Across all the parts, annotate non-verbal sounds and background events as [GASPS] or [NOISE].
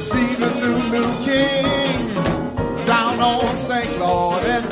see the Zulu King down on St. Claude and.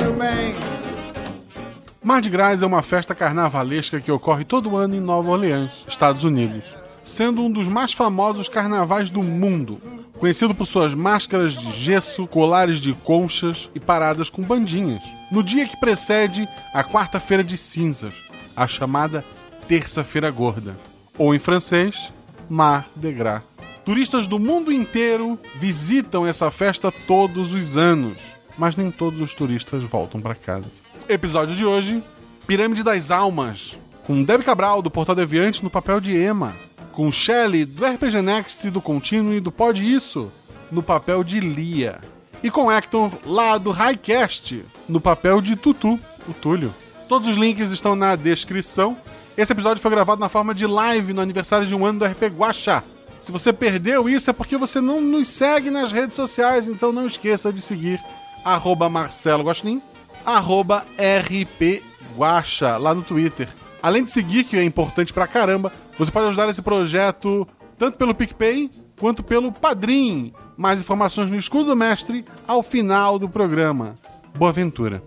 Mardi Gras é uma festa carnavalesca que ocorre todo ano em Nova Orleans, Estados Unidos, sendo um dos mais famosos carnavais do mundo, conhecido por suas máscaras de gesso, colares de conchas e paradas com bandinhas. No dia que precede a quarta-feira de cinzas, a chamada Terça-feira Gorda, ou em francês, Mar de Gras. Turistas do mundo inteiro visitam essa festa todos os anos, mas nem todos os turistas voltam para casa. Episódio de hoje: Pirâmide das Almas, com Deb Cabral do Portal Deviante no papel de Emma, com Shelley do RPG Next do Contínuo e do Pode Isso no papel de Lia, e com Hector lá do Highcast no papel de Tutu, o Túlio. Todos os links estão na descrição. Esse episódio foi gravado na forma de live no aniversário de um ano do RP Guacha. Se você perdeu isso é porque você não nos segue nas redes sociais, então não esqueça de seguir arroba Marcelo Gostin, arroba RP Guacha, lá no Twitter. Além de seguir, que é importante pra caramba, você pode ajudar esse projeto tanto pelo PicPay quanto pelo Padrim. Mais informações no Escudo do Mestre ao final do programa. Boa aventura.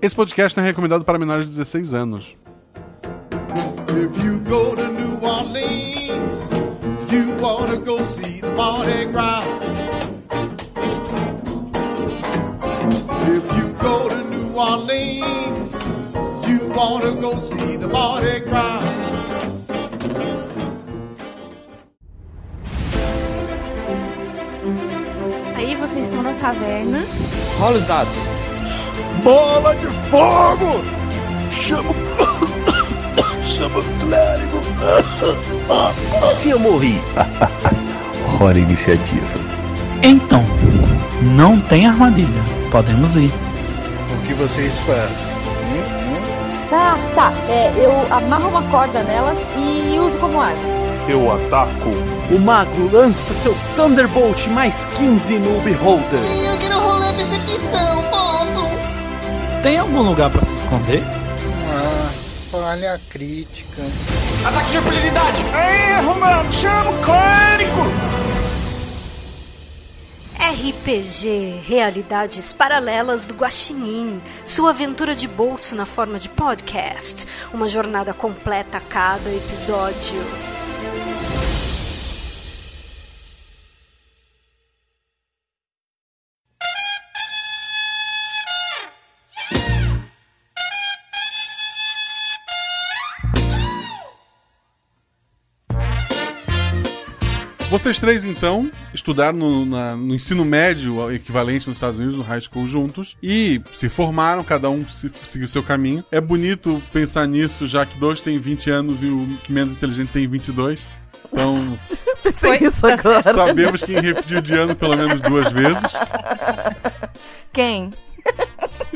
Esse podcast não é recomendado para menores de 16 anos. If Mardi Gras. If you go to New Orleans, you wanna go see the Mardi Gras. Aí vocês estão na taverna. Rola os dados. Bola de fogo! Chama [COUGHS] Chama o clérigo! [COUGHS] Assim eu morri! [LAUGHS] Hora iniciativa. Então, não tem armadilha. Podemos ir. O que vocês fazem? Tá, tá. É, eu amarro uma corda nelas e uso como arma. Eu ataco. O mago lança seu Thunderbolt mais 15 no Beholder. Eu quero rolar percepção, posso? Tem algum lugar para se esconder? Ah, falha crítica. Ataque de impunidade! Erro, mano! Chama o clérigo! RPG Realidades Paralelas do Guaxinim, sua aventura de bolso na forma de podcast, uma jornada completa a cada episódio. Vocês três, então, estudaram no, na- no ensino médio, equivalente nos Estados Unidos, no high school juntos, e se formaram, cada um se- seguiu seu caminho. É bonito pensar nisso, já que dois têm 20 anos e o que menos inteligente tem 22. Então, [LAUGHS] Pensei nisso Tá agora. sabemos quem repetiu de ano pelo menos duas vezes. Quem?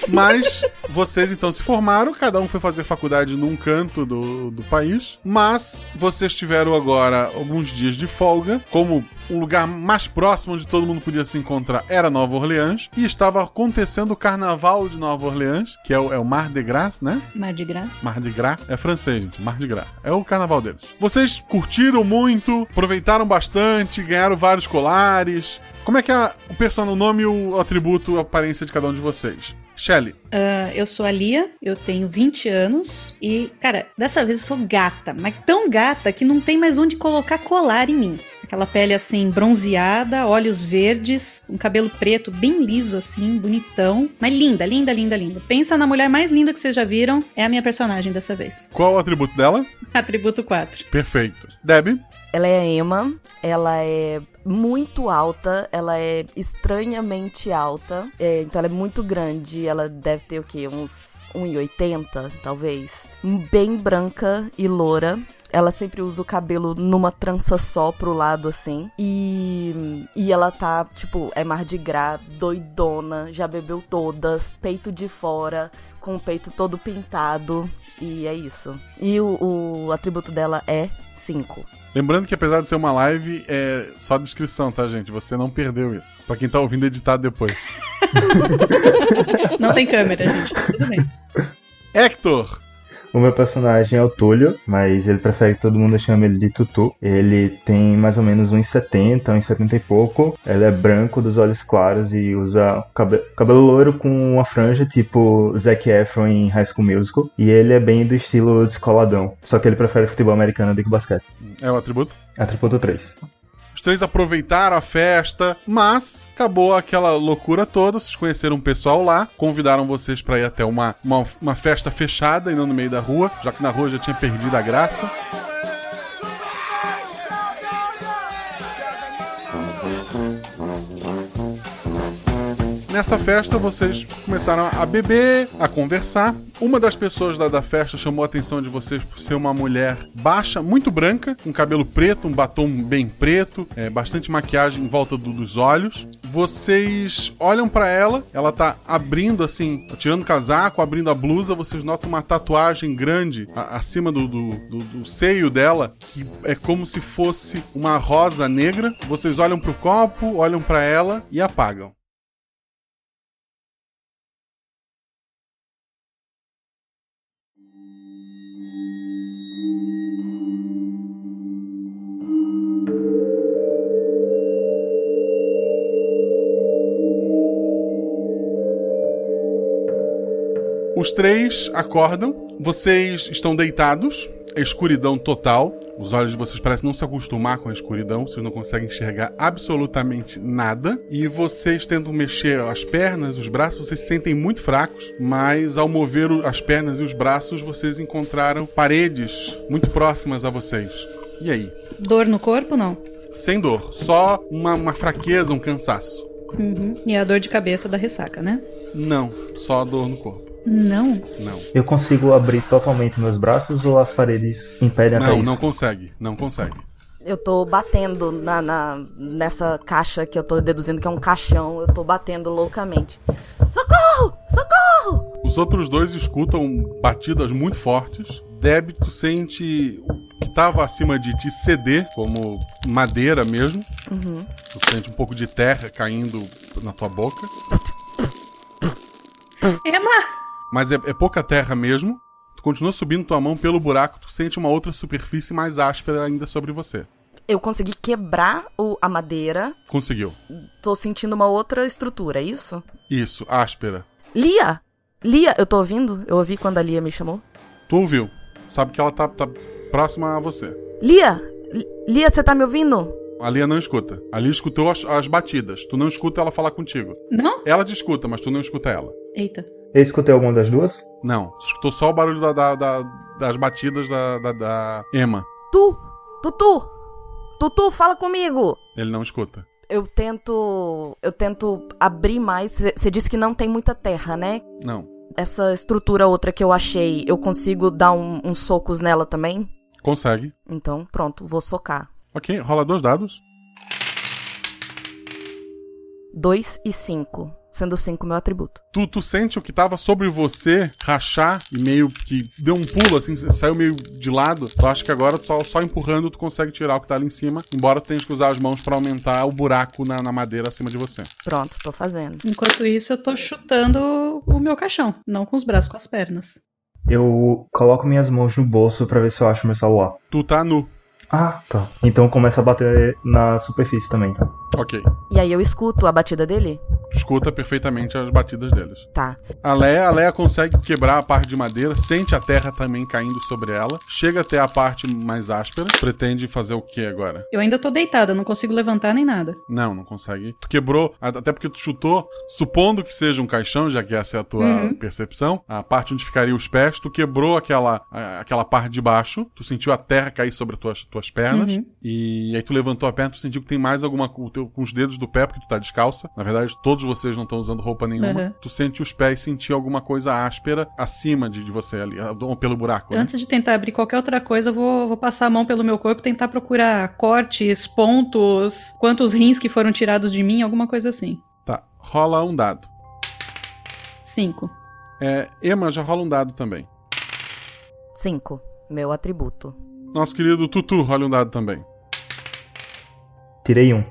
Mas vocês então se formaram, cada um foi fazer faculdade num canto do, do país, mas vocês tiveram agora alguns dias de folga, como o lugar mais próximo onde todo mundo podia se encontrar era Nova Orleans, e estava acontecendo o Carnaval de Nova Orleans, que é o, é o Mar de Gras, né? Mardi Gras. Mar de Gras é francês, gente. Mar de Gras. É o carnaval deles. Vocês curtiram muito, aproveitaram bastante, ganharam vários colares. Como é que é o personagem, o nome, o atributo, a aparência de cada um de vocês? Shelley. Ah, eu sou a Lia, eu tenho 20 anos e, cara, dessa vez eu sou gata, mas tão gata que não tem mais onde colocar colar em mim. Aquela pele assim, bronzeada, olhos verdes, um cabelo preto bem liso assim, bonitão. Mas linda, linda, linda, linda. Pensa na mulher mais linda que vocês já viram, é a minha personagem dessa vez. Qual o atributo dela? Atributo 4. Perfeito. Deb. Ela é a Emma, ela é muito alta, ela é estranhamente alta, é, então ela é muito grande, ela deve ter o quê? Uns 1,80 talvez. Bem branca e loura. Ela sempre usa o cabelo numa trança só pro lado, assim. E, e ela tá, tipo, é Mardi Gras, doidona, já bebeu todas, peito de fora, com o peito todo pintado. E é isso. E o, o atributo dela é 5. Lembrando que apesar de ser uma live, é só descrição, tá, gente? Você não perdeu isso. Pra quem tá ouvindo editado depois. [LAUGHS] Não tem câmera, gente, tá tudo bem. Hector. O meu personagem é o Túlio, mas ele prefere que todo mundo chame ele de Tutu. Ele tem mais ou menos 1,70, 1,70 e pouco. Ele é branco, dos olhos claros e usa cabelo, cabelo loiro com uma franja, tipo Zac Efron em High School Musical. E ele é bem do estilo descoladão. Só que ele prefere futebol americano do que basquete. É o atributo? Atributo 3. Os três aproveitaram a festa, mas acabou aquela loucura toda. Vocês conheceram um pessoal lá, convidaram vocês para ir até uma, uma, uma festa fechada e não no meio da rua, já que na rua já tinha perdido a graça. Nessa festa, vocês começaram a beber, a conversar. Uma das pessoas da, da festa chamou a atenção de vocês por ser uma mulher baixa, muito branca, com cabelo preto, um batom bem preto, é, bastante maquiagem em volta do, dos olhos. Vocês olham para ela, ela tá abrindo assim, tirando o casaco, abrindo a blusa. Vocês notam uma tatuagem grande a, acima do, do, do, do seio dela, que é como se fosse uma rosa negra. Vocês olham pro copo, olham para ela e apagam. Os três acordam, vocês estão deitados, é escuridão total. Os olhos de vocês parecem não se acostumar com a escuridão, vocês não conseguem enxergar absolutamente nada. E vocês tentam mexer as pernas, os braços, vocês se sentem muito fracos, mas ao mover as pernas e os braços, vocês encontraram paredes muito próximas a vocês. E aí? Dor no corpo, não? Sem dor, só uma, uma fraqueza, um cansaço. Uhum. E a dor de cabeça da ressaca, né? Não, só dor no corpo. Não. Não. Eu consigo abrir totalmente meus braços ou as paredes impedem até Não, isso? não consegue. Não consegue. Eu tô batendo na, na- nessa caixa que eu tô deduzindo que é um caixão. Eu tô batendo loucamente. Socorro! Socorro! Os outros dois escutam batidas muito fortes. Deb, tu sente o que estava acima de ti ceder, como madeira mesmo. Uhum. Tu sente um pouco de terra caindo na tua boca. Emma! Mas é, é pouca terra mesmo. Tu continua subindo tua mão pelo buraco, tu sente uma outra superfície mais áspera ainda sobre você. Eu consegui quebrar o- a madeira. Conseguiu. Tô sentindo uma outra estrutura, é isso? Isso, áspera. Lia! Lia, eu tô ouvindo? Eu ouvi quando a Lia me chamou. Tu ouviu. Sabe que ela tá, tá próxima a você. Lia! Li- Lia, você tá me ouvindo? A Lia não escuta. A Lia escutou as, as batidas. Tu não escuta ela falar contigo. Não? Ela te escuta, mas tu não escuta ela. Eita. Eu escutei alguma das duas? Não. Escutou só o barulho da- da- da- das batidas da, da, da Emma. Tu! Tutu! Tutu, fala comigo! Ele não escuta. Eu tento. Eu tento abrir mais. Você disse que não tem muita terra, né? Não. Essa estrutura outra que eu achei, eu consigo dar um- uns socos nela também? Consegue. Então, pronto, vou socar. Ok, rola dois dados. 2 e 5. Sendo 5 meu atributo. Tu, tu sente o que tava sobre você rachar e meio que deu um pulo, assim, saiu meio de lado. Tu acha que agora só, só empurrando tu consegue tirar o que tá ali em cima, embora tu tenha que usar as mãos pra aumentar o buraco na, na madeira acima de você. Pronto, tô fazendo. Enquanto isso, eu tô chutando o meu caixão. Não com os braços, com as pernas. Eu coloco minhas mãos no bolso pra ver se eu acho meu celular. Tu tá nu. Ah, tá. Então começa a bater na superfície também, tá? Ok. E aí eu escuto a batida dele? Escuta perfeitamente as batidas deles. Tá. A Leia, a Leia consegue quebrar a parte de madeira, sente a terra também caindo sobre ela, chega até a parte mais áspera, pretende fazer o que agora? Eu ainda tô deitada, não consigo levantar nem nada. Não, não consegue. Tu quebrou, até porque tu chutou, supondo que seja um caixão, já que essa é a tua Uhum. percepção, a parte onde ficariam os pés, tu quebrou aquela, a- aquela parte de baixo, tu sentiu a terra cair sobre as tuas, tuas pernas, Uhum. e aí tu levantou a perna, tu sentiu que tem mais alguma teu- com os dedos do pé, porque tu tá descalça. Na verdade, todos vocês não estão usando roupa nenhuma. Uhum. Tu sente os pés sentir alguma coisa áspera acima de, de você ali, pelo buraco. né? Antes de tentar abrir qualquer outra coisa, eu vou, vou passar a mão pelo meu corpo e tentar procurar cortes, pontos, quantos rins que foram tirados de mim, alguma coisa assim. Tá, rola um dado. Cinco. É, Emma, já rola um dado também. 5. Meu atributo. Nosso querido Tutu, rola um dado também. Tirei um.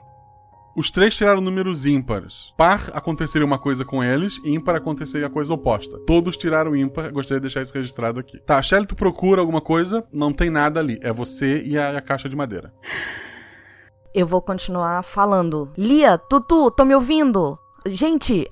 Os três tiraram números ímpares. Par aconteceria uma coisa com eles, ímpar aconteceria a coisa oposta. Todos tiraram ímpar, gostaria de deixar isso registrado aqui. Tá, Shelly, tu procura alguma coisa, não tem nada ali. É você e a, a caixa de madeira. Eu vou continuar falando. Lia, Tutu, tô me ouvindo? Gente,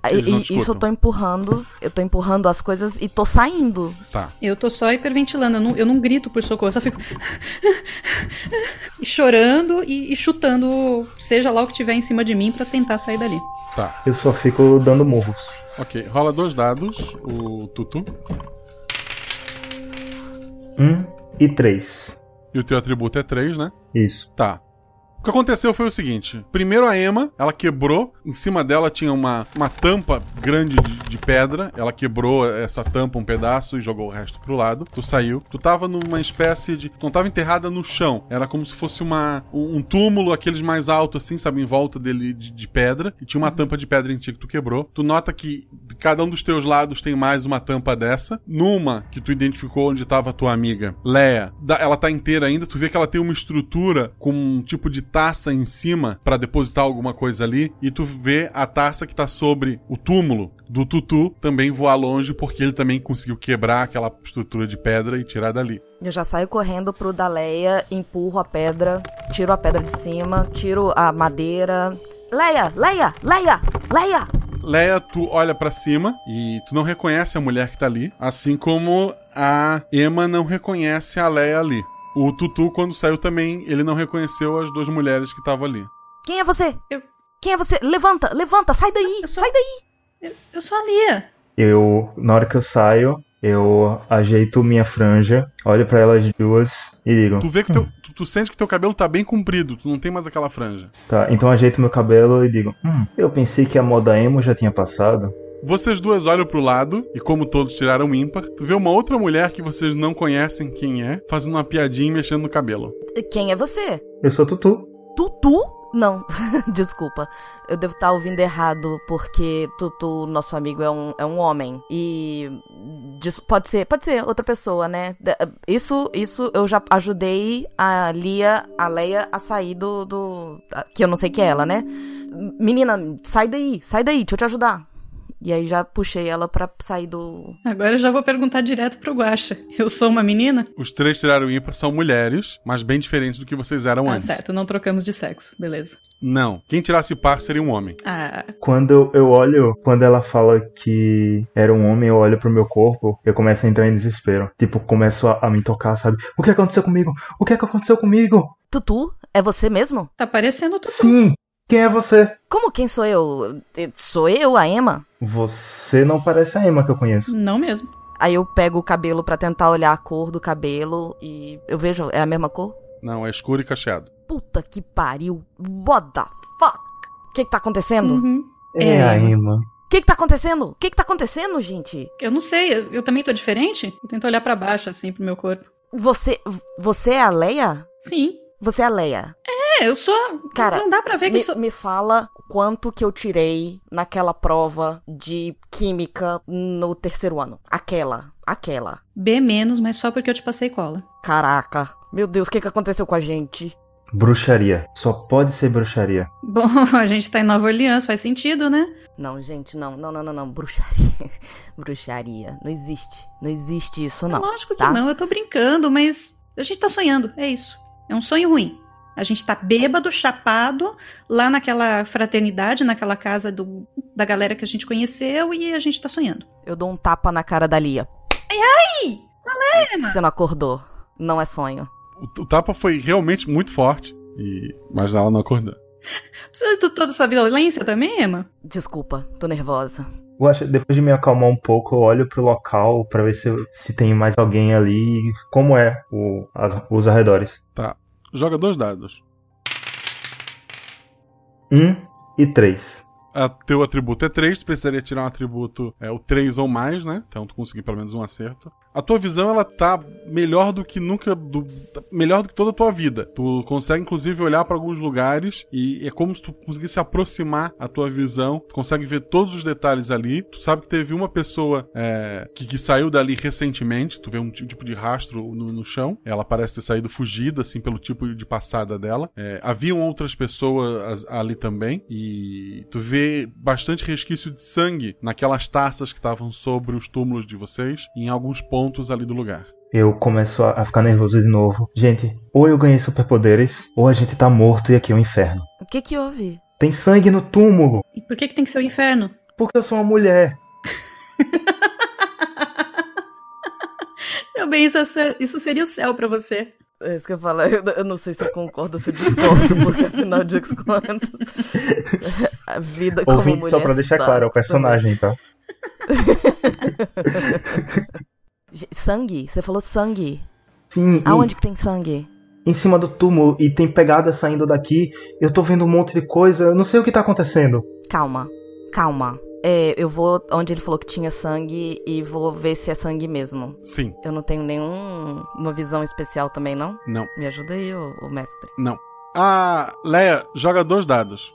isso eu tô empurrando. Eu tô empurrando as coisas e tô saindo. Tá. Eu tô só hiperventilando. Eu não, eu não grito por socorro. Eu só fico. [LAUGHS] e chorando e, e, chutando, seja lá o que tiver em cima de mim para tentar sair dali. Tá. Eu só fico dando murros. Ok, rola dois dados, o Tutu. Um e três. E o teu atributo é três, né? Isso. Tá. O que aconteceu foi o seguinte: primeiro a Emma, ela quebrou, em cima dela tinha uma, uma tampa grande de, de, pedra, ela quebrou essa tampa um pedaço e jogou o resto pro lado. Tu saiu. Tu tava numa espécie de. Tu não tava enterrada no chão, era como se fosse uma, um túmulo, aqueles mais altos assim, sabe, em volta dele de, de pedra, e tinha uma tampa de pedra em ti que tu quebrou. Tu nota que cada um dos teus lados tem mais uma tampa dessa. Numa que tu identificou onde tava a tua amiga, Leia, ela tá inteira ainda, tu vê que ela tem uma estrutura com um tipo de taça em cima para depositar alguma coisa ali e tu vê a taça que tá sobre o túmulo do Tutu também voar longe porque ele também conseguiu quebrar aquela estrutura de pedra e tirar dali. Eu já saio correndo pro Daleia, empurro a pedra, tiro a pedra de cima, tiro a madeira. Leia, Leia, Leia, Leia! Leia, tu olha para cima e tu não reconhece a mulher que tá ali, assim como a Emma não reconhece a Leia ali. O Tutu, quando saiu também, ele não reconheceu as duas mulheres que estavam ali. Quem é você? Eu... Quem é você? Levanta, levanta, sai daí, sou... sai daí. Eu, eu sou a Lia. Eu, na hora que eu saio, eu ajeito minha franja, olho para elas duas e digo. Tu vê que teu, hum. tu, tu, sente que teu cabelo tá bem comprido, tu não tem mais aquela franja. Tá, então ajeito meu cabelo e digo: Hum, eu pensei que a moda emo já tinha passado. Vocês duas olham pro lado e, como todos tiraram ímpar, tu vê uma outra mulher que vocês não conhecem quem é, fazendo uma piadinha e mexendo no cabelo. Quem é você? Eu sou Tutu. Tutu? Não, [LAUGHS] desculpa. Eu devo estar ouvindo errado, porque Tutu, nosso amigo, é um, é um homem. E. Pode ser, pode ser outra pessoa, né? Isso, isso eu já ajudei a Lia, a Leia, a sair do. do que eu não sei que é ela, né? Menina, sai daí, sai daí, deixa eu te ajudar. E aí já puxei ela para sair do. Agora eu já vou perguntar direto pro Guacha. Eu sou uma menina? Os três tiraram ímpar são mulheres, mas bem diferentes do que vocês eram ah, antes. certo, não trocamos de sexo, beleza. Não. Quem tirasse par seria um homem. Ah. Quando eu olho, quando ela fala que era um homem, eu olho pro meu corpo, eu começo a entrar em desespero. Tipo, começo a, a me tocar, sabe? O que aconteceu comigo? O que aconteceu comigo? Tutu? É você mesmo? Tá parecendo Tutu. Sim, quem é você? Como quem sou eu? Sou eu, a Emma? Você não parece a Emma que eu conheço. Não mesmo. Aí eu pego o cabelo para tentar olhar a cor do cabelo e eu vejo, é a mesma cor? Não, é escuro e cacheado. Puta que pariu. What the fuck? O que que tá acontecendo? Uhum. É, é, a Emma. O que que tá acontecendo? O que que tá acontecendo, gente? Eu não sei, eu, eu também tô diferente. Eu tento olhar para baixo, assim, pro meu corpo. Você, você é a Leia? Sim. Você é a Leia? É, eu sou. Cara, não dá pra ver que me, eu sou. Me fala quanto que eu tirei naquela prova de química no terceiro ano. Aquela. Aquela. B menos, mas só porque eu te passei cola. Caraca. Meu Deus, o que, que aconteceu com a gente? Bruxaria. Só pode ser bruxaria. Bom, [LAUGHS] a gente tá em Nova Orleans, faz sentido, né? Não, gente, não, não, não, não, não. Bruxaria. [LAUGHS] bruxaria. Não existe. Não existe isso, não. É lógico tá? que não, eu tô brincando, mas a gente tá sonhando, é isso. É um sonho ruim. A gente tá bêbado, chapado, lá naquela fraternidade, naquela casa do, da galera que a gente conheceu e a gente tá sonhando. Eu dou um tapa na cara da Lia. Ai, ai! Qual é, Emma? Você não acordou. Não é sonho. O, o tapa foi realmente muito forte, e... mas ela não acordou. Precisa de toda essa violência também, Emma? Desculpa, tô nervosa. Eu acho, depois de me acalmar um pouco, eu olho pro local para ver se, se tem mais alguém ali e como é o, as, os arredores. Tá. Joga dois dados. Um e três. A teu atributo é 3, tu precisaria tirar um atributo, é o 3 ou mais, né? Então tu conseguir pelo menos um acerto. A tua visão, ela tá melhor do que nunca. Do, melhor do que toda a tua vida. Tu consegue, inclusive, olhar para alguns lugares e é como se tu conseguisse aproximar a tua visão. Tu consegue ver todos os detalhes ali. Tu sabe que teve uma pessoa é, que, que, saiu dali recentemente. Tu vê um tipo de rastro no, no, chão. Ela parece ter saído fugida, assim, pelo tipo de passada dela. É, haviam outras pessoas ali também. E tu vê bastante resquício de sangue naquelas taças que estavam sobre os túmulos de vocês. Em alguns pontos ali do lugar. Eu começo a ficar nervoso de novo. Gente, ou eu ganhei superpoderes, ou a gente tá morto e aqui é o um inferno. O que que houve? Tem sangue no túmulo. E por que que tem que ser o inferno? Porque eu sou uma mulher. Meu bem, isso, é isso seria o céu para você. É isso que eu falo. Eu, eu, não sei se eu concordo ou se eu discordo, [LAUGHS] porque afinal de contas. [LAUGHS] A vida como Ouvinte, mulher. Só pra deixar claro, é o personagem, tá? [LAUGHS] Sangue? Você falou sangue. Sim. Aonde e... que tem sangue? Em cima do túmulo e tem pegada saindo daqui. Eu tô vendo um monte de coisa. Eu não sei o que tá acontecendo. Calma, calma. É, eu vou onde ele falou que tinha sangue e vou ver se é sangue mesmo. Sim. Eu não tenho nenhuma visão especial também, não? Não. Me ajuda aí, ô, ô mestre. Não. Ah, Leia, joga dois dados.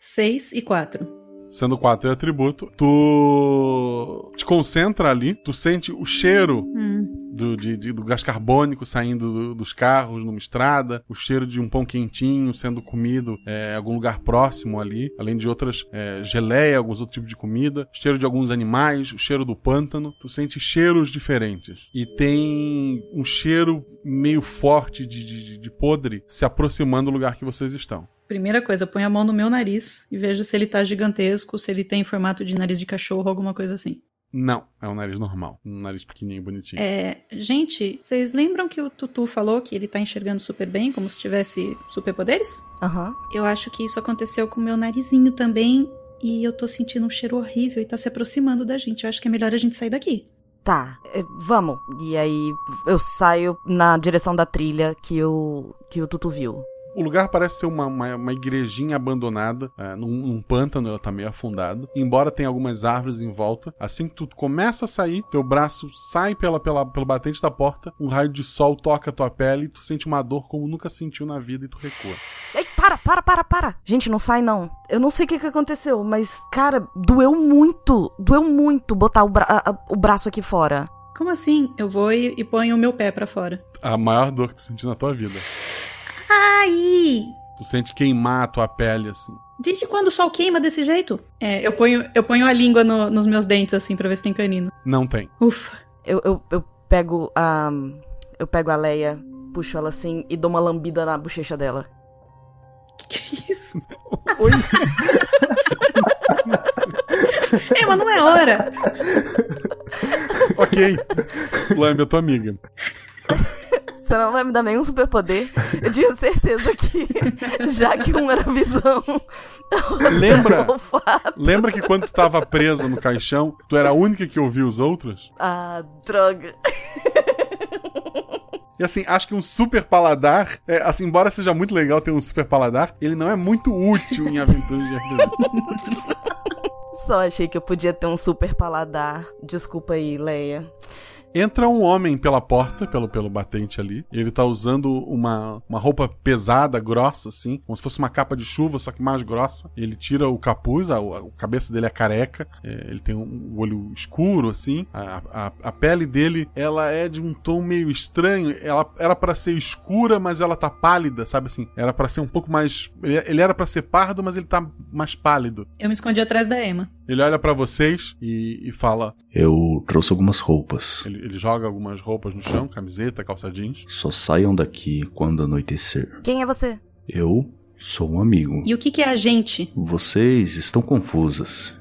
Seis e quatro sendo quatro atributo, tu te concentra ali, tu sente o cheiro hum. do, de, de, do gás carbônico saindo do, dos carros numa estrada, o cheiro de um pão quentinho sendo comido é, em algum lugar próximo ali, além de outras é, geleia, alguns outros tipos de comida, cheiro de alguns animais, o cheiro do pântano, tu sente cheiros diferentes. E tem um cheiro meio forte de, de, de podre se aproximando do lugar que vocês estão. Primeira coisa, ponho a mão no meu nariz e vejo se ele tá gigantesco, se ele tem formato de nariz de cachorro, alguma coisa assim. Não, é um nariz normal. Um nariz pequenininho, bonitinho. É, gente, vocês lembram que o Tutu falou que ele tá enxergando super bem, como se tivesse superpoderes? Aham. Uhum. Eu acho que isso aconteceu com o meu narizinho também, e eu tô sentindo um cheiro horrível e tá se aproximando da gente. Eu acho que é melhor a gente sair daqui. Tá, é, vamos. E aí eu saio na direção da trilha que o, que o Tutu viu. O lugar parece ser uma, uma, uma igrejinha abandonada, é, num, num, pântano, ela tá meio afundada. Embora tenha algumas árvores em volta, assim que tu começa a sair, teu braço sai pela, pela, pelo batente da porta, um raio de sol toca a tua pele e tu sente uma dor como nunca sentiu na vida e tu recua. Ei, para, para, para, para! Gente, não sai não. Eu não sei o que, que aconteceu, mas, cara, doeu muito, doeu muito botar o, bra a, o braço aqui fora. Como assim? Eu vou e, e ponho o meu pé para fora. A maior dor que tu sentiu na tua vida. Ai! Tu sente queimar a tua pele, assim. Desde quando o sol queima desse jeito? É, eu ponho, eu ponho a língua no, nos meus dentes, assim, pra ver se tem canino. Não tem. Ufa. Eu, eu, eu pego a. Eu pego a Leia, puxo ela assim e dou uma lambida na bochecha dela. [LAUGHS] Que, que é isso? [LAUGHS] Oi? é, mas não é hora. ok. Lambe a tua amiga. [LAUGHS] Você não vai me dar nenhum superpoder. Eu tinha certeza que, já que um era visão. Lembra? Lembra que quando tu tava presa no caixão, tu era a única que ouvia os outros? Ah, droga. E assim, acho que um super paladar, é, assim, embora seja muito legal ter um super paladar, ele não é muito útil em aventuras de RPG. Só achei que eu podia ter um super paladar. Desculpa aí, Leia. Entra um homem pela porta, pelo, pelo batente ali. Ele tá usando uma, uma roupa pesada, grossa, assim, como se fosse uma capa de chuva, só que mais grossa. Ele tira o capuz, a, a cabeça dele é careca, é, ele tem um olho escuro, assim. A, a, a, pele dele, ela é de um tom meio estranho. Ela era para ser escura, mas ela tá pálida, sabe assim? Era para ser um pouco mais. Ele, ele era para ser pardo, mas ele tá mais pálido. Eu me escondi atrás da Emma. Ele olha para vocês e, e, fala: Eu trouxe algumas roupas. Ele, ele, joga algumas roupas no chão, camiseta, calça jeans. Só saiam daqui quando anoitecer. Quem é você? Eu sou um amigo. E o que, que é a gente? Vocês estão confusas.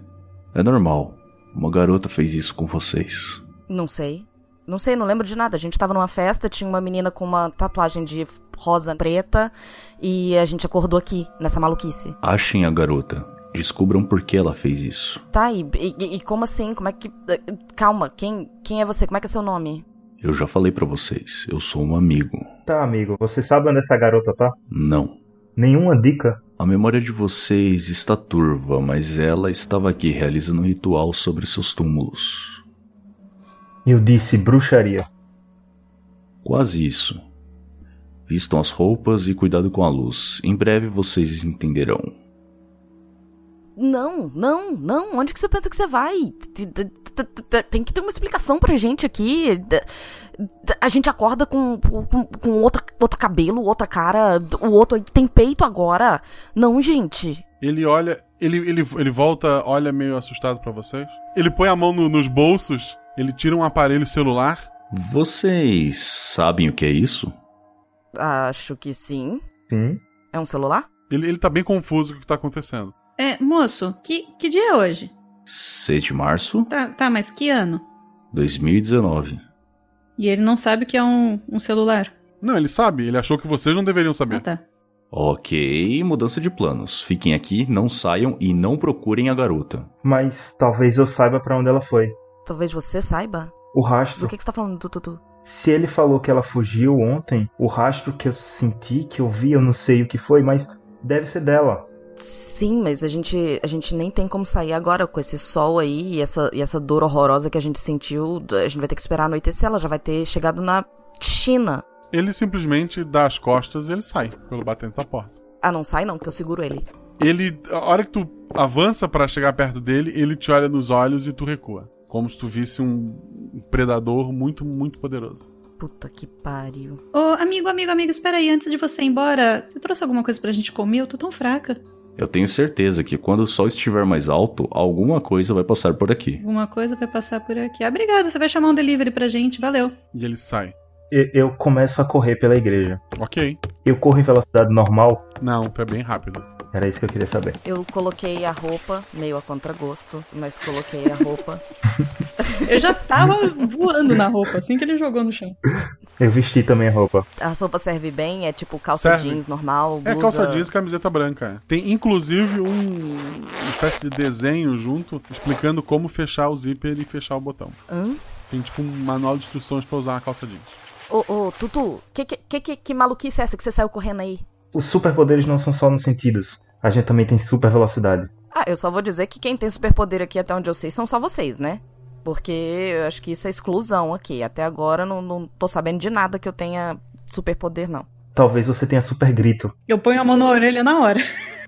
É normal. Uma garota fez isso com vocês. Não sei. Não sei, não lembro de nada. A gente tava numa festa, tinha uma menina com uma tatuagem de rosa preta e a gente acordou aqui, nessa maluquice. Achem a garota. Descubram por que ela fez isso. Tá, e, e, e, como assim? Como é que. Calma, quem, quem é você? Como é que é seu nome? Eu já falei para vocês, eu sou um amigo. Tá, amigo, você sabe onde essa garota tá? Não. Nenhuma dica? A memória de vocês está turva, mas ela estava aqui realizando um ritual sobre seus túmulos. Eu disse bruxaria. Quase isso. Vistam as roupas e cuidado com a luz. Em breve vocês entenderão. Não, não, não. Onde que você pensa que você vai? Tem que ter uma explicação pra gente aqui. A gente acorda com, com, com outro, outro cabelo, outra cara. O outro tem peito agora. Não, gente. Ele olha, ele, ele, ele volta, olha meio assustado para vocês. Ele põe a mão no, nos bolsos, ele tira um aparelho celular. Vocês sabem o que é isso? Acho que sim. Sim. É um celular? Ele, ele tá bem confuso com o que tá acontecendo. É, moço, que, que dia é hoje? 6 de março? Tá, tá, mas que ano? 2019. E ele não sabe o que é um, um celular. Não, ele sabe, ele achou que vocês não deveriam saber. Ah, tá. Ok, mudança de planos. Fiquem aqui, não saiam e não procurem a garota. Mas talvez eu saiba para onde ela foi. Talvez você saiba? O rastro. Do que, que você tá falando, Tututu? Se ele falou que ela fugiu ontem, o rastro que eu senti, que eu vi, eu não sei o que foi, mas deve ser dela. Sim, mas a gente, a gente nem tem como sair agora com esse sol aí e essa, e essa dor horrorosa que a gente sentiu. A gente vai ter que esperar anoitecer, ela já vai ter chegado na China. Ele simplesmente dá as costas e ele sai pelo batente da porta. Ah, não sai não, que eu seguro ele. Ele, a hora que tu avança para chegar perto dele, ele te olha nos olhos e tu recua. Como se tu visse um predador muito, muito poderoso. Puta que pariu. Ô, amigo, amigo, amigo, espera aí, antes de você ir embora, você trouxe alguma coisa pra gente comer? Eu tô tão fraca. Eu tenho certeza que quando o sol estiver mais alto, alguma coisa vai passar por aqui. Alguma coisa vai passar por aqui. Ah, obrigado, você vai chamar um delivery pra gente, valeu. E ele sai. Eu, eu começo a correr pela igreja. Ok. Eu corro em velocidade normal? Não, tu é bem rápido. Era isso que eu queria saber. Eu coloquei a roupa, meio a contragosto, mas coloquei a roupa. [LAUGHS] eu já tava voando na roupa, assim que ele jogou no chão. Eu vesti também a roupa. A roupa serve bem? É tipo calça Serve. jeans normal? É blusa- calça jeans e camiseta branca. Tem inclusive um uma espécie de desenho junto explicando como fechar o zíper e fechar o botão. Hã? Tem tipo um manual de instruções pra usar uma calça jeans. Ô, ô, Tutu, que, que, que, que maluquice é essa que você saiu correndo aí? Os superpoderes não são só nos sentidos. A gente também tem super velocidade. Ah, eu só vou dizer que quem tem superpoder aqui, até onde eu sei, são só vocês, né? Porque eu acho que isso é exclusão aqui. Até agora não, não tô sabendo de nada que eu tenha superpoder, não. Talvez você tenha super grito. Eu ponho a mão na orelha na hora. [LAUGHS]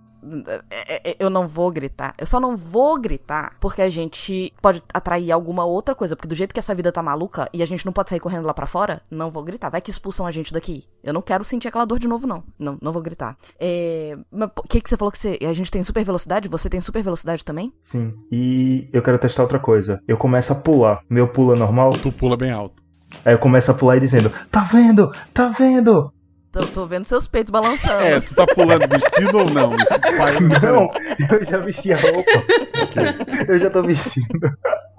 É, é, Eu não vou gritar. Eu só não vou gritar porque a gente pode atrair alguma outra coisa. Porque do jeito que essa vida tá maluca e a gente não pode sair correndo lá pra fora, não vou gritar. Vai que expulsam a gente daqui. Eu não quero sentir aquela dor de novo, não. Não, não vou gritar. É... Mas o que, que você falou que você... a gente tem super velocidade? Você tem super velocidade também? Sim. E eu quero testar outra coisa. Eu começo a pular. Meu pulo é normal? Tu pula bem alto. Aí eu começo a pular e dizendo: Tá vendo? Tá vendo? Tô, tô vendo seus peitos balançando. É, tu tá pulando vestido ou não? Isso faz Não, eu já vesti a roupa. Eu já tô vestindo.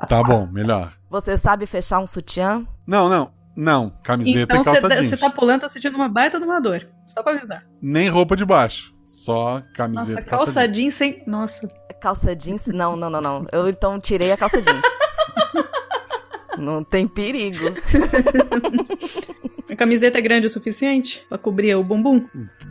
Tá bom, melhor. Você sabe fechar um sutiã? Não, não. Não, camiseta Então e calça você jeans. você tá pulando, tá sentindo uma baita de uma dor. Só pra avisar. Nem roupa de baixo. Só camiseta Nossa, calça calça jeans sem. Nossa. Calça jeans? Não, não, não, não. Eu então tirei a calça jeans. Não tem perigo. [LAUGHS] A camiseta é grande o suficiente pra cobrir o bumbum?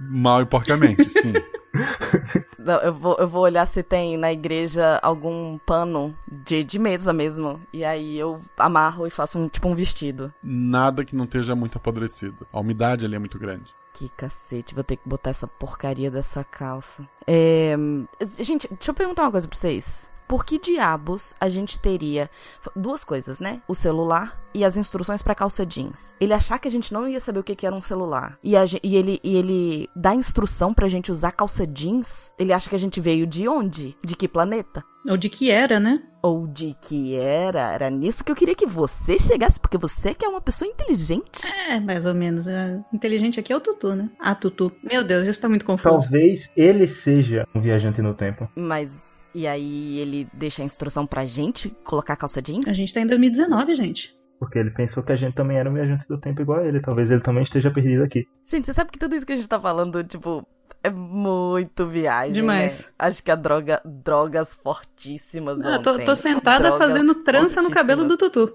Mal e porcamente, sim. [LAUGHS] Não, eu, vou, eu vou olhar se tem na igreja algum pano de, de mesa mesmo. E aí eu amarro e faço um tipo um vestido. Nada que não esteja muito apodrecido. A umidade ali é muito grande. Que cacete, vou ter que botar essa porcaria dessa calça. É... Gente, deixa eu perguntar uma coisa pra vocês. Por que diabos a gente teria duas coisas, né? O celular e as instruções pra calça jeans. Ele achar que a gente não ia saber o que que era um celular e, e ele, e ele dá instrução pra gente usar calça jeans. Ele acha que a gente veio de onde? De que planeta? Ou de que era, né? Ou de que era? Era nisso que eu queria que você chegasse, porque você que é uma pessoa inteligente. É, mais ou menos. É, inteligente aqui é o Tutu, né? Ah, Tutu. Meu Deus, isso tá muito confuso. Talvez ele seja um viajante no tempo. Mas e aí ele deixa a instrução pra gente colocar calça jeans? A gente tá em 2019, gente. Porque ele pensou que a gente também era um viajante do tempo igual a ele. Talvez ele também esteja perdido aqui. Gente, você sabe que tudo isso que a gente tá falando, tipo, é muito viagem. Demais. né? Acho que a droga, drogas fortíssimas. Ah, tô, ontem. tô sentada Drogas fazendo trança no cabelo do Tutu.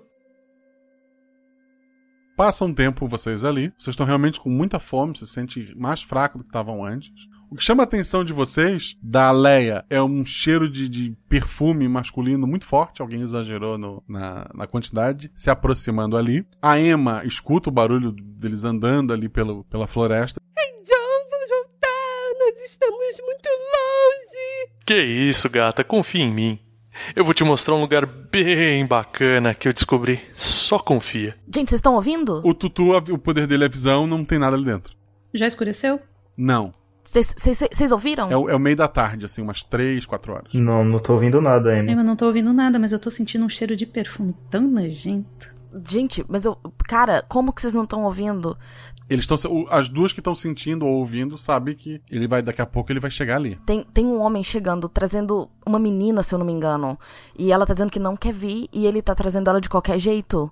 Passa um tempo vocês ali, vocês estão realmente com muita fome, se sentem mais fraco do que estavam antes. O que chama a atenção de vocês, da Leia, é um cheiro de, de perfume masculino muito forte. Alguém exagerou no, na, na, quantidade, se aproximando ali. A Emma escuta o barulho deles andando ali pelo, pela floresta. Ei, John, vamos voltar! Nós estamos muito longe! Que isso, gata, confia em mim. Eu vou te mostrar um lugar bem bacana que eu descobri. Só confia. Gente, vocês estão ouvindo? O Tutu, o poder dele é visão, não tem nada ali dentro. Já escureceu? Não. Vocês ouviram? É o, é o, meio da tarde, assim, umas 3, 4 horas. Não, não tô ouvindo nada ainda. Eu não tô ouvindo nada, mas eu tô sentindo um cheiro de perfume tão nojento. Gente, mas eu. Cara, como que vocês não estão ouvindo? Eles estão. As duas que estão sentindo ou ouvindo sabem que ele vai. Daqui a pouco ele vai chegar ali. Tem, tem um homem chegando, trazendo uma menina, se eu não me engano. E ela tá dizendo que não quer vir e ele tá trazendo ela de qualquer jeito.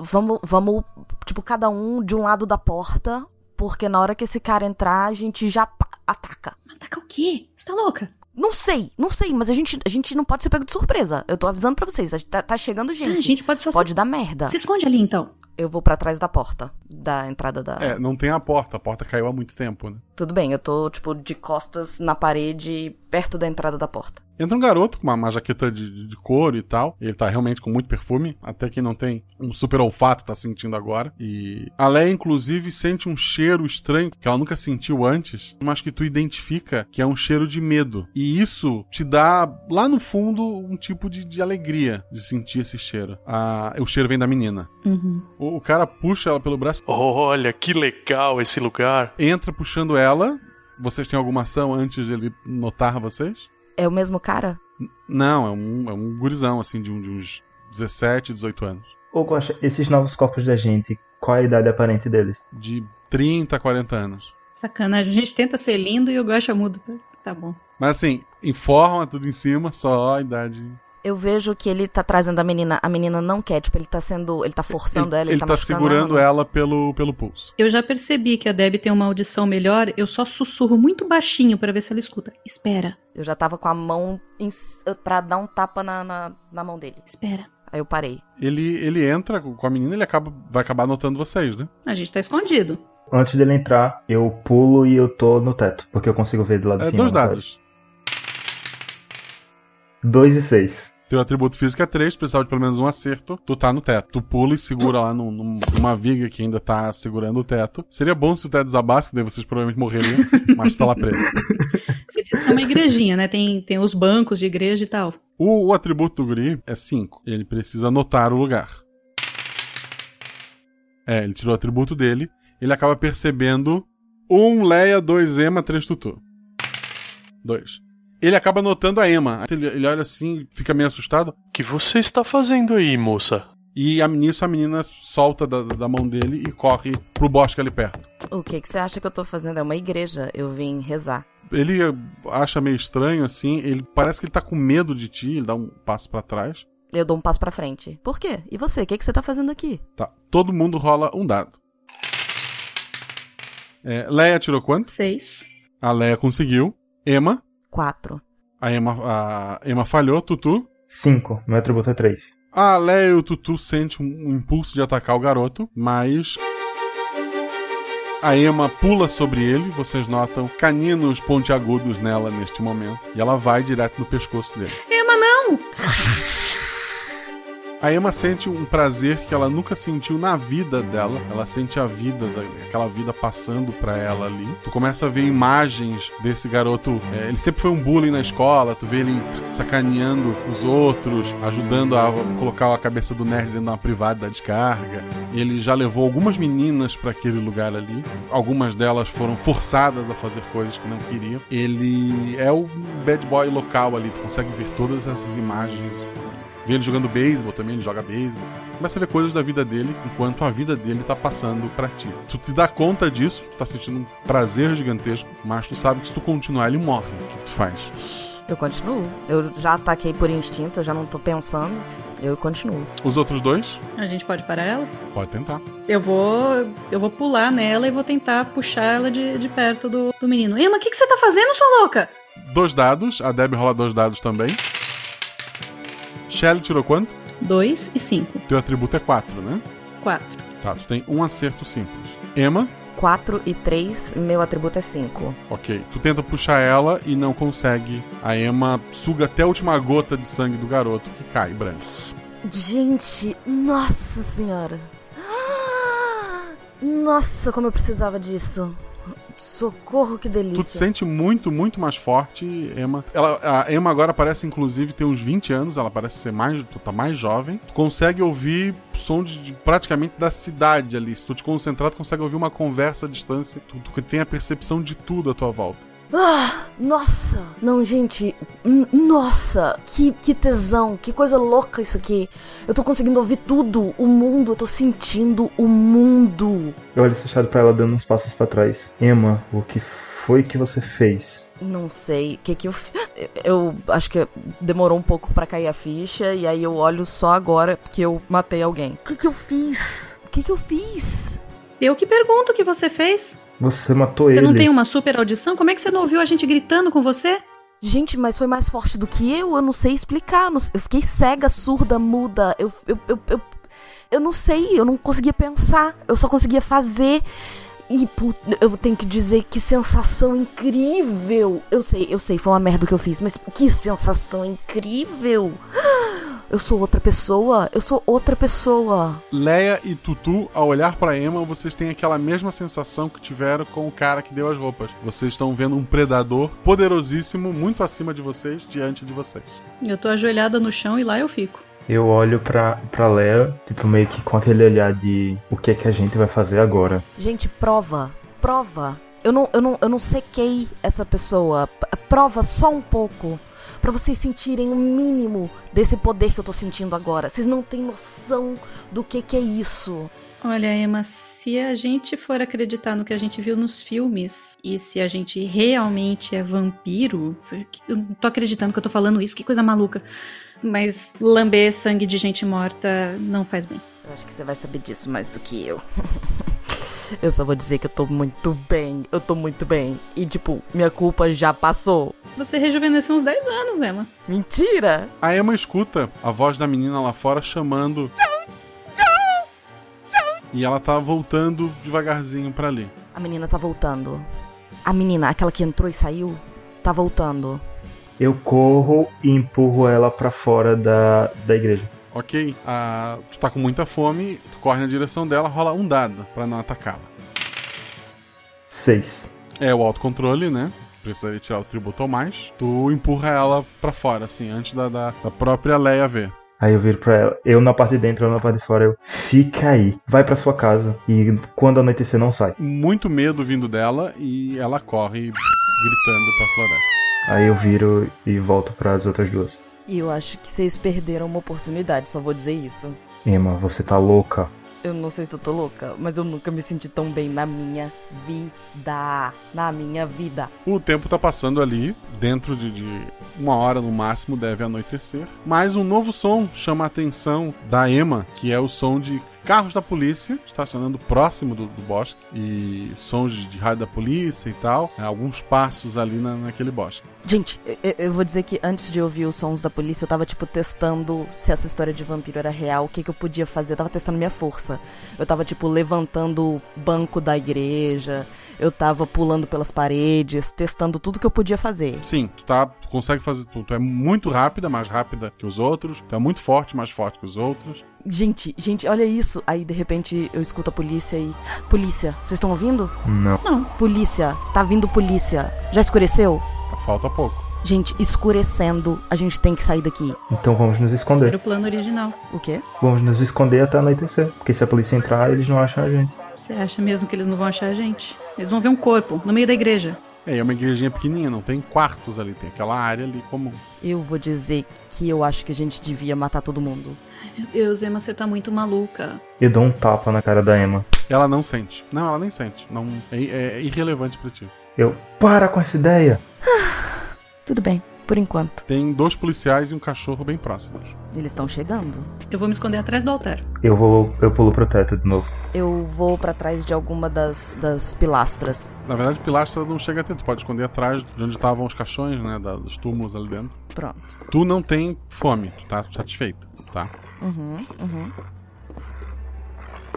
Vamos, vamos, tipo, cada um de um lado da porta porque na hora que esse cara entrar, a gente já ataca. Ataca o quê? Você tá louca? Não sei, não sei, mas a gente, a gente não pode ser pego de surpresa. Eu tô avisando pra vocês, tá, tá chegando gente. Ah, a gente pode só Pode se... dar merda. Se esconde ali então. Eu vou para trás da porta, da entrada da. É, não tem a porta, a porta caiu há muito tempo, né? Tudo bem, eu tô, tipo, de costas na parede, perto da entrada da porta. Entra um garoto com uma, uma jaqueta de, de, couro e tal. Ele tá realmente com muito perfume. Até quem não tem um super olfato tá sentindo agora. E a Leia, inclusive, sente um cheiro estranho que ela nunca sentiu antes, mas que tu identifica que é um cheiro de medo. E isso te dá, lá no fundo, um tipo de, de alegria de sentir esse cheiro. Ah, o cheiro vem da menina. Uhum. O, o cara puxa ela pelo braço. Olha, que legal esse lugar. Entra puxando ela. Vocês têm alguma ação antes de ele notar vocês? É o mesmo cara? Não, é um, é um gurizão, assim, de, um, de uns 17, 18 anos. Ô, Costa, esses novos corpos da gente, qual a idade aparente deles? De 30 a 40 anos. Sacanagem, a gente tenta ser lindo e o Gosha muda. Tá bom. Mas assim, informa tudo em cima, só a idade eu vejo que ele tá trazendo a menina, a menina não quer, tipo, ele tá sendo, ele tá forçando ele, ela, ele, ele tá, tá segurando ela, ela, pelo, pelo pulso. Eu já percebi que a Debbie tem uma audição melhor, eu só sussurro muito baixinho para ver se ela escuta. Espera. Eu já tava com a mão em, pra dar um tapa na, na, na mão dele. Espera. Aí eu parei. Ele, ele entra com a menina, ele acaba, vai acabar notando vocês, né? A gente tá escondido. Antes dele entrar, eu pulo e eu tô no teto, porque eu consigo ver do lado de é, cima. Dois dados. 2 e 6. Teu atributo físico é 3, precisava de pelo menos um acerto. Tu tá no teto. Tu pula e segura lá num, numa viga que ainda tá segurando o teto. Seria bom se o teto desabasse, daí vocês provavelmente morreriam, mas tu tá lá preso. Seria uma igrejinha, né? Tem, tem os bancos de igreja e tal. O, o atributo do guri é 5. Ele precisa anotar o lugar. É, ele tirou o atributo dele. Ele acaba percebendo um Leia, 2 Ema, 3 Tutu. 2 ele acaba notando a Emma. Ele, ele olha assim, fica meio assustado. O que você está fazendo aí, moça? E a, nisso a menina solta da, da mão dele e corre pro bosque ali perto. O que, que você acha que eu tô fazendo? É uma igreja. Eu vim rezar. Ele acha meio estranho, assim. Ele parece que ele tá com medo de ti. Ele dá um passo para trás. Eu dou um passo para frente. Por quê? E você? O que, que você tá fazendo aqui? Tá. Todo mundo rola um dado. É, Leia tirou quanto? Seis. A Leia conseguiu. Emma? Quatro. A Emma, a Emma falhou, Tutu? Cinco. Meu atributo é três. A Leia e o Tutu sentem um, um impulso de atacar o garoto, mas a Emma pula sobre ele, vocês notam caninos pontiagudos nela neste momento, e ela vai direto no pescoço dele. Emma, não! [LAUGHS] A Emma sente um prazer que ela nunca sentiu na vida dela. Ela sente a vida, aquela vida passando pra ela ali. Tu começa a ver imagens desse garoto. É, ele sempre foi um bullying na escola. Tu vê ele sacaneando os outros, ajudando a colocar a cabeça do nerd dentro de uma privada da descarga. Ele já levou algumas meninas para aquele lugar ali. Algumas delas foram forçadas a fazer coisas que não queriam. Ele é o bad boy local ali. Tu consegue ver todas essas imagens Vê ele jogando beisebol também, ele joga beisebol. Começa a ver coisas da vida dele enquanto a vida dele tá passando para ti. Tu te dá conta disso, tu tá sentindo um prazer gigantesco, mas tu sabe que se tu continuar, ele morre. O que, que tu faz? Eu continuo. Eu já ataquei por instinto, eu já não tô pensando. Eu continuo. Os outros dois? A gente pode parar ela? Pode tentar. Eu vou. Eu vou pular nela e vou tentar puxar ela de, de perto do, do menino. Emma, o que, que você tá fazendo, sua louca? Dois dados, a Deb rola dois dados também. Shelly tirou quanto? 2 e 5. Teu atributo é 4, né? 4. Tá, tu tem um acerto simples. Emma, 4 e 3, meu atributo é 5. ok. Tu tenta puxar ela e não consegue. A Emma suga até a última gota de sangue do garoto que cai, branco. Gente, nossa senhora. [GASPS] Nossa, como eu precisava disso. Socorro, que delícia. Tu te sente muito, muito mais forte, Emma. Ela, a Emma agora parece, inclusive, ter uns 20 anos. Ela parece ser mais. Tá mais jovem. Tu consegue ouvir som de, de praticamente da cidade ali. Se tu te concentrar, tu consegue ouvir uma conversa à distância. Tu, tu tem a percepção de tudo à tua volta. Ah, nossa! Não, gente, nossa! Que, que tesão, que coisa louca isso aqui. Eu tô conseguindo ouvir tudo, o mundo, eu tô sentindo o mundo. Eu olho fechado pra ela dando uns passos pra trás. Emma, o que foi que você fez? Não sei, o que que eu Eu acho que demorou um pouco pra cair a ficha, e aí eu olho só agora que eu matei alguém. O que que eu fiz? O que que eu fiz? Eu que pergunto o que você fez. Você matou Você ele. não tem uma super audição? Como é que você não ouviu a gente gritando com você? Gente, mas foi mais forte do que eu, eu não sei explicar. Eu fiquei cega, surda, muda. Eu, eu, eu, eu, eu não sei, eu não conseguia pensar. Eu só conseguia fazer. E put- eu tenho que dizer que sensação incrível. Eu sei, eu sei, foi uma merda que eu fiz, mas que sensação incrível. Eu sou outra pessoa, eu sou outra pessoa. Leia e Tutu, ao olhar pra Emma, vocês têm aquela mesma sensação que tiveram com o cara que deu as roupas. Vocês estão vendo um predador poderosíssimo, muito acima de vocês, diante de vocês. Eu tô ajoelhada no chão e lá eu fico. Eu olho pra, pra Lea, tipo, meio que com aquele olhar de o que é que a gente vai fazer agora. Gente, prova, prova. Eu não, eu não, eu não sequei essa pessoa. Prova só um pouco. Pra vocês sentirem o mínimo desse poder que eu tô sentindo agora. Vocês não têm noção do que que é isso. Olha, Emma, se a gente for acreditar no que a gente viu nos filmes e se a gente realmente é vampiro, eu não tô acreditando que eu tô falando isso, que coisa maluca. Mas lamber sangue de gente morta não faz bem. Eu acho que você vai saber disso mais do que eu. [LAUGHS] eu só vou dizer que eu tô muito bem. Eu tô muito bem. E, tipo, minha culpa já passou. Você rejuvenesceu uns 10 anos, Emma. Mentira! A Emma escuta a voz da menina lá fora chamando. E ela tá voltando devagarzinho pra ali. A menina tá voltando. A menina, aquela que entrou e saiu, tá voltando. Eu corro e empurro ela pra fora da, da igreja. Ok? Ah, tu tá com muita fome, tu corre na direção dela, rola um dado pra não atacá-la. Seis. É o autocontrole, né? Precisaria tirar o tributo ou mais. Tu empurra ela pra fora, assim, antes da, da, da própria Leia ver. Aí eu viro pra ela, eu na parte de dentro, ela na parte de fora, eu, fica aí, vai pra sua casa e quando anoitecer não sai. Muito medo vindo dela e ela corre gritando pra floresta. Aí eu viro e volto pras outras duas. E eu acho que vocês perderam uma oportunidade, só vou dizer isso. Emma, você tá louca? Eu não sei se eu tô louca, mas eu nunca me senti tão bem na minha vida. Na minha vida. O tempo tá passando ali, dentro de, de uma hora no máximo deve anoitecer. Mas um novo som chama a atenção da Emma, que é o som de carros da polícia estacionando próximo do, do bosque e sons de, rádio da polícia e tal. É, alguns passos ali na, naquele bosque. Gente, eu, eu vou dizer que antes de ouvir os sons da polícia, eu tava, tipo, testando se essa história de vampiro era real, o que, que eu podia fazer. Eu tava testando minha força. Eu tava, tipo, levantando o banco da igreja, eu tava pulando pelas paredes, testando tudo que eu podia fazer. Sim, tu, tá, tu consegue fazer tudo. Tu é muito rápida, mais rápida que os outros. Tu é muito forte, mais forte que os outros. Gente, gente, olha isso. Aí, de repente, eu escuto a polícia e. Polícia, vocês estão ouvindo? Não. Não. Polícia, tá vindo polícia. Já escureceu? Falta pouco. Gente, escurecendo, a gente tem que sair daqui. Então vamos nos Era esconder. o plano original. O quê? Vamos nos esconder até anoitecer. Porque se a polícia entrar, eles não acham a gente. Você acha mesmo que eles não vão achar a gente? Eles vão ver um corpo no meio da igreja. É, e é uma igrejinha pequenininha, não tem quartos ali, tem aquela área ali comum. Eu vou dizer que eu acho que a gente devia matar todo mundo. Meu Deus, Emma, você tá muito maluca. Eu dou um tapa na cara da Emma. Ela não sente. Não, ela nem sente. Não, é, é irrelevante pra ti. Eu, para com essa ideia! [SIGHS] Tudo bem, por enquanto. Tem dois policiais e um cachorro bem próximos. Eles estão chegando. Eu vou me esconder atrás do altar. Eu vou, eu pulo pro teto de novo. Eu vou pra trás de alguma das, das pilastras. Na verdade, pilastra não chega até. Tu pode esconder atrás de onde estavam os caixões, né? da- dos túmulos ali dentro. Pronto. Tu não tem fome, tu tá satisfeita, tá? Uhum, uhum.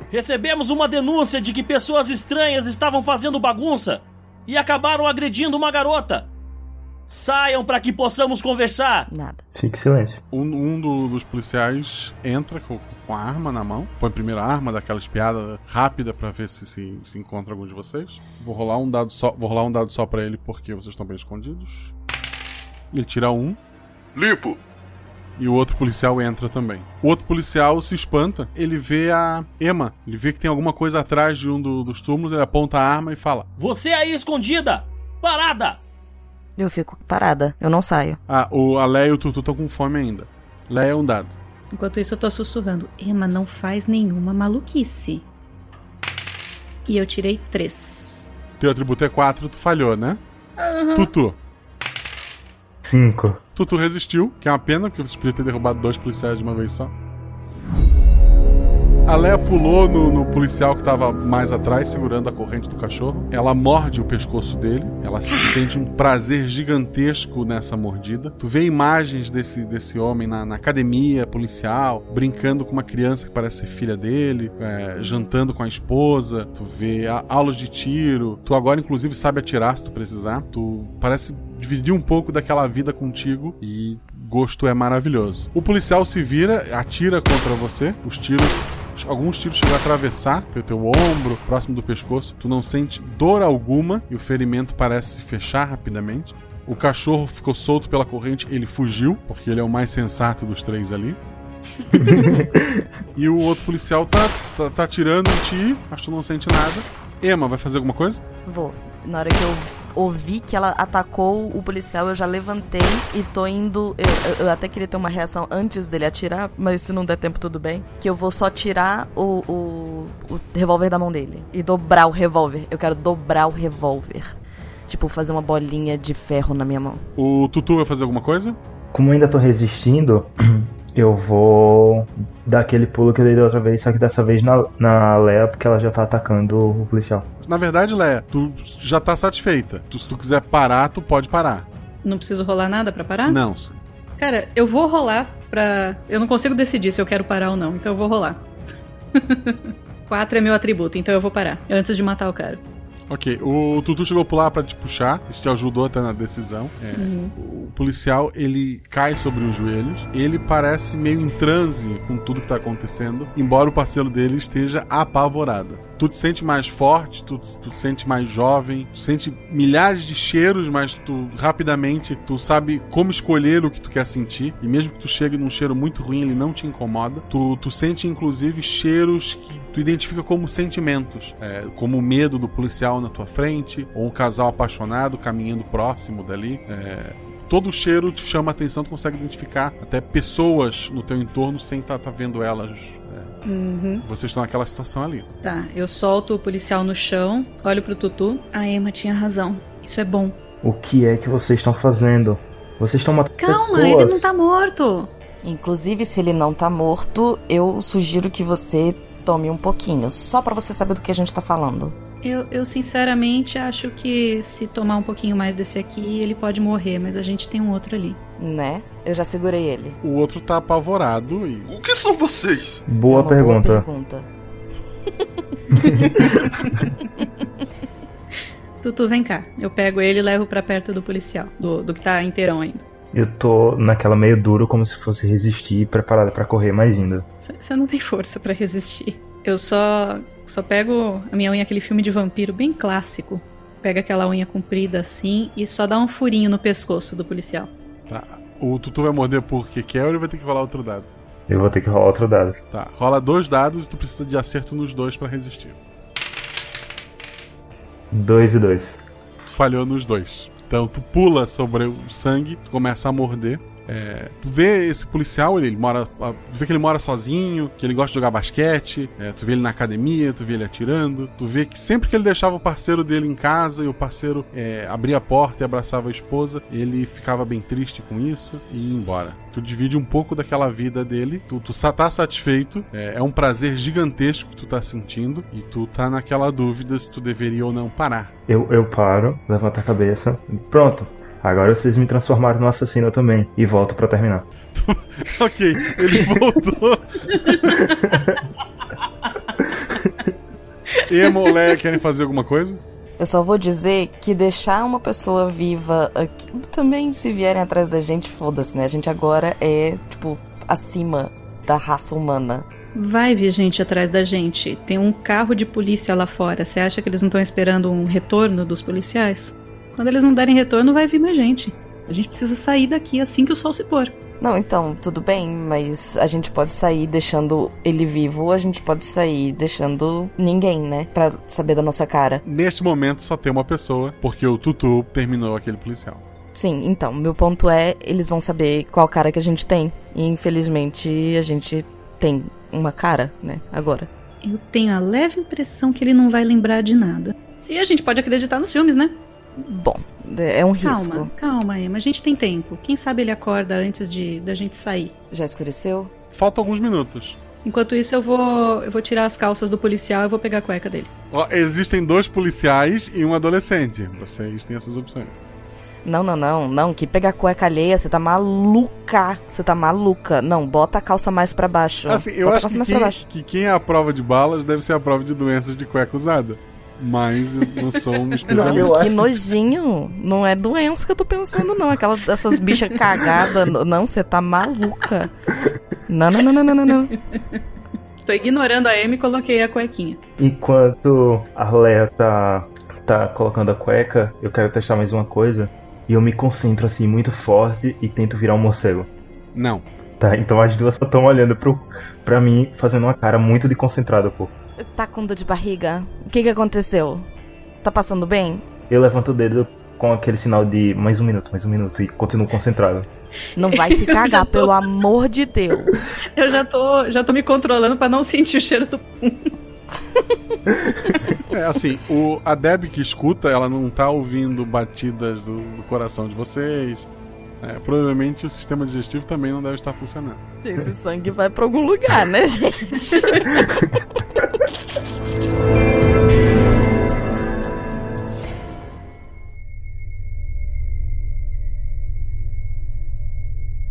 Recebemos uma denúncia de que pessoas estranhas estavam fazendo bagunça e acabaram agredindo uma garota. Saiam para que possamos conversar. Nada. Fique em silêncio. Um, um do- dos policiais entra com, com a arma na mão, põe a primeira arma, daquela espiada rápida pra ver se, se se encontra algum de vocês. Vou rolar um dado só, vou rolar um dado só para ele porque vocês estão bem escondidos. Ele tira um. Limpo. E o outro policial entra também. O outro policial se espanta. Ele vê a Emma. Ele vê que tem alguma coisa atrás de um do- dos túmulos. Ele aponta a arma e fala: Você aí escondida! Parada! Eu fico parada, eu não saio. Ah, o, a Leia e o Tutu estão com fome ainda. Leia um dado. Enquanto isso, eu tô sussurrando. Emma, não faz nenhuma maluquice. E eu tirei três. Teu atributo é 4, tu falhou, né? Aham. Tutu. Cinco. Tutu resistiu, que é uma pena, porque você podia ter derrubado dois policiais de uma vez só. A Leia pulou no, no policial que tava mais atrás, segurando a corrente do cachorro. Ela morde o pescoço dele. Ela se sente um prazer gigantesco nessa mordida. Tu vê imagens desse, desse homem na, na academia policial, brincando com uma criança que parece ser filha dele, é, jantando com a esposa. Tu vê a- aulas de tiro. Tu agora, inclusive, sabe atirar se tu precisar. Tu parece dividir um pouco daquela vida contigo e gosto é maravilhoso. O policial se vira, atira contra você. Os tiros Alguns tiros chegam a atravessar pelo teu ombro, próximo do pescoço. Tu não sente dor alguma e o ferimento parece se fechar rapidamente. O cachorro ficou solto pela corrente, ele fugiu, porque ele é o mais sensato dos três ali. [LAUGHS] e o outro policial tá, tá, tá atirando em ti, mas tu não sente nada. Emma, vai fazer alguma coisa? Vou. Na hora que eu ouvi que ela atacou o policial, eu já levantei e tô indo. Eu, eu- até queria ter uma reação antes dele atirar, mas se não der tempo, tudo bem. Que eu vou só tirar o, o, o revólver da mão dele e dobrar o revólver. Eu quero dobrar o revólver. Tipo, fazer uma bolinha de ferro na minha mão. O Tutu vai fazer alguma coisa? Como eu ainda tô resistindo, [CLEARS THROAT] eu vou dar aquele pulo que eu dei da outra vez, só que dessa vez na, na Leia, porque ela já tá atacando o policial. Na verdade, Leia, tu já tá satisfeita. Tu- se tu quiser parar, tu pode parar. Não preciso rolar nada pra parar? Não. Cara, eu vou rolar pra. Eu não consigo decidir se eu quero parar ou não, então eu vou rolar. [LAUGHS] Quatro é meu atributo, então eu vou parar. Antes de matar o cara. Ok, o Tutu chegou a pular pra te puxar, isso te ajudou até na decisão. É, Uhum. O policial, ele cai sobre os joelhos, ele parece meio em transe com tudo que tá acontecendo, embora o parceiro dele esteja apavorado. Tu te sente mais forte, tu, tu te sente mais jovem, tu sente milhares de cheiros, mas tu rapidamente tu sabe como escolher o que tu quer sentir, e mesmo que tu chegue num cheiro muito ruim, ele não te incomoda. Tu, tu sente inclusive cheiros que tu identifica como sentimentos, é, como o medo do policial na tua frente, ou um casal apaixonado caminhando próximo dali. é, todo cheiro te chama a atenção, tu consegue identificar até pessoas no teu entorno sem estar vendo elas. Uhum. vocês estão naquela situação ali. Tá, eu solto o policial no chão, olho pro Tutu. A Emma tinha razão. Isso é bom. O que é que vocês estão fazendo? Vocês estão matando Calma, pessoas. ele não tá morto. Inclusive, se ele não tá morto, eu sugiro que você tome um pouquinho, só pra você saber do que a gente tá falando. Eu, eu sinceramente acho que se tomar um pouquinho mais desse aqui, ele pode morrer, mas a gente tem um outro ali. Né? Eu já segurei ele. O outro tá apavorado e. O que são vocês? Boa É pergunta. Boa pergunta. [LAUGHS] Tutu, vem cá. Eu pego ele e levo pra perto do policial, do, do que tá inteirão ainda. Eu tô naquela meio duro, como se fosse resistir, preparada pra correr mais ainda. Você não tem força pra resistir. Eu só só pego a minha unha, aquele filme de vampiro bem clássico. Pega aquela unha comprida assim e só dá um furinho no pescoço do policial. Tá. O Tutu vai morder porque quer ou ele vai ter que rolar outro dado? Eu vou ter que rolar outro dado. Tá. Rola dois dados e tu precisa de acerto nos dois pra resistir. Dois e dois. Tu falhou nos dois. Então tu pula sobre o sangue, tu começa a morder. É, tu vê esse policial, ele, ele mora. Tu vê que ele mora sozinho, que ele gosta de jogar basquete, é, tu vê ele na academia, tu vê ele atirando, tu vê que sempre que ele deixava o parceiro dele em casa e o parceiro é, abria a porta e abraçava a esposa, ele ficava bem triste com isso e ia embora. Tu divide um pouco daquela vida dele, tu, tu tá satisfeito, é, é um prazer gigantesco que tu tá sentindo e tu tá naquela dúvida se tu deveria ou não parar. Eu, eu paro, levanto a cabeça. Pronto. Agora vocês me transformaram no assassino também. E volto pra terminar. [LAUGHS] ok, ele voltou. Ema ou Leia querem fazer alguma coisa? Eu só vou dizer que deixar uma pessoa viva aqui. Também, se vierem atrás da gente, foda-se, né? A gente agora é, tipo, acima da raça humana. Vai vir gente atrás da gente. Tem um carro de polícia lá fora. Você acha que eles não estão esperando um retorno dos policiais? Quando eles não derem retorno, vai vir mais gente. A gente precisa sair daqui assim que o sol se pôr. Não, então, tudo bem, mas a gente pode sair deixando ele vivo, ou a gente pode sair deixando ninguém, né? Pra saber da nossa cara. Neste momento só tem uma pessoa, porque o Tutu terminou aquele policial. Sim, então, meu ponto é, eles vão saber qual cara que a gente tem. E infelizmente a gente tem uma cara, né, agora. Eu tenho a leve impressão que ele não vai lembrar de nada. Se a gente pode acreditar nos filmes, né? Bom, é um risco. Calma, calma, Emma. A gente tem tempo. Quem sabe ele acorda antes de da gente sair. Já escureceu? Faltam alguns minutos. Enquanto isso, eu vou, eu vou tirar as calças do policial e vou pegar a cueca dele. Ó, existem dois policiais e um adolescente. Vocês têm essas opções. Não, não, não, não. Que pegar cueca alheia, você tá maluca. Você tá maluca. Não, bota a calça mais para baixo. Assim, eu bota acho que quem, que quem é a prova de balas deve ser a prova de doenças de cueca usada. Mas eu não sou um especialista. Não, que nojinho. Não é doença que eu tô pensando, não. Aquela dessas bichas cagadas. Não, você tá maluca. Não, não, não, não, não, não. Tô ignorando a Amy e coloquei a cuequinha. Enquanto a Leia tá, tá colocando a cueca, eu quero testar mais uma coisa. E eu me concentro assim muito forte e tento virar um morcego. Não. Tá, então as duas só estão olhando pro, pra mim, fazendo uma cara muito de concentrada, pô. Tá com dor de barriga? O que que aconteceu? Tá passando bem? Eu levanto o dedo com aquele sinal de mais um minuto, mais um minuto e continuo concentrado. Não vai se [LAUGHS] cagar, tô... pelo amor de Deus. [LAUGHS] Eu já tô, já tô me controlando para não sentir o cheiro do pum. [LAUGHS] É assim, o, a Deb que escuta, ela não tá ouvindo batidas do, do coração de vocês. É, provavelmente o sistema digestivo também não deve estar funcionando. Gente, esse sangue vai pra algum lugar, né, gente? [LAUGHS]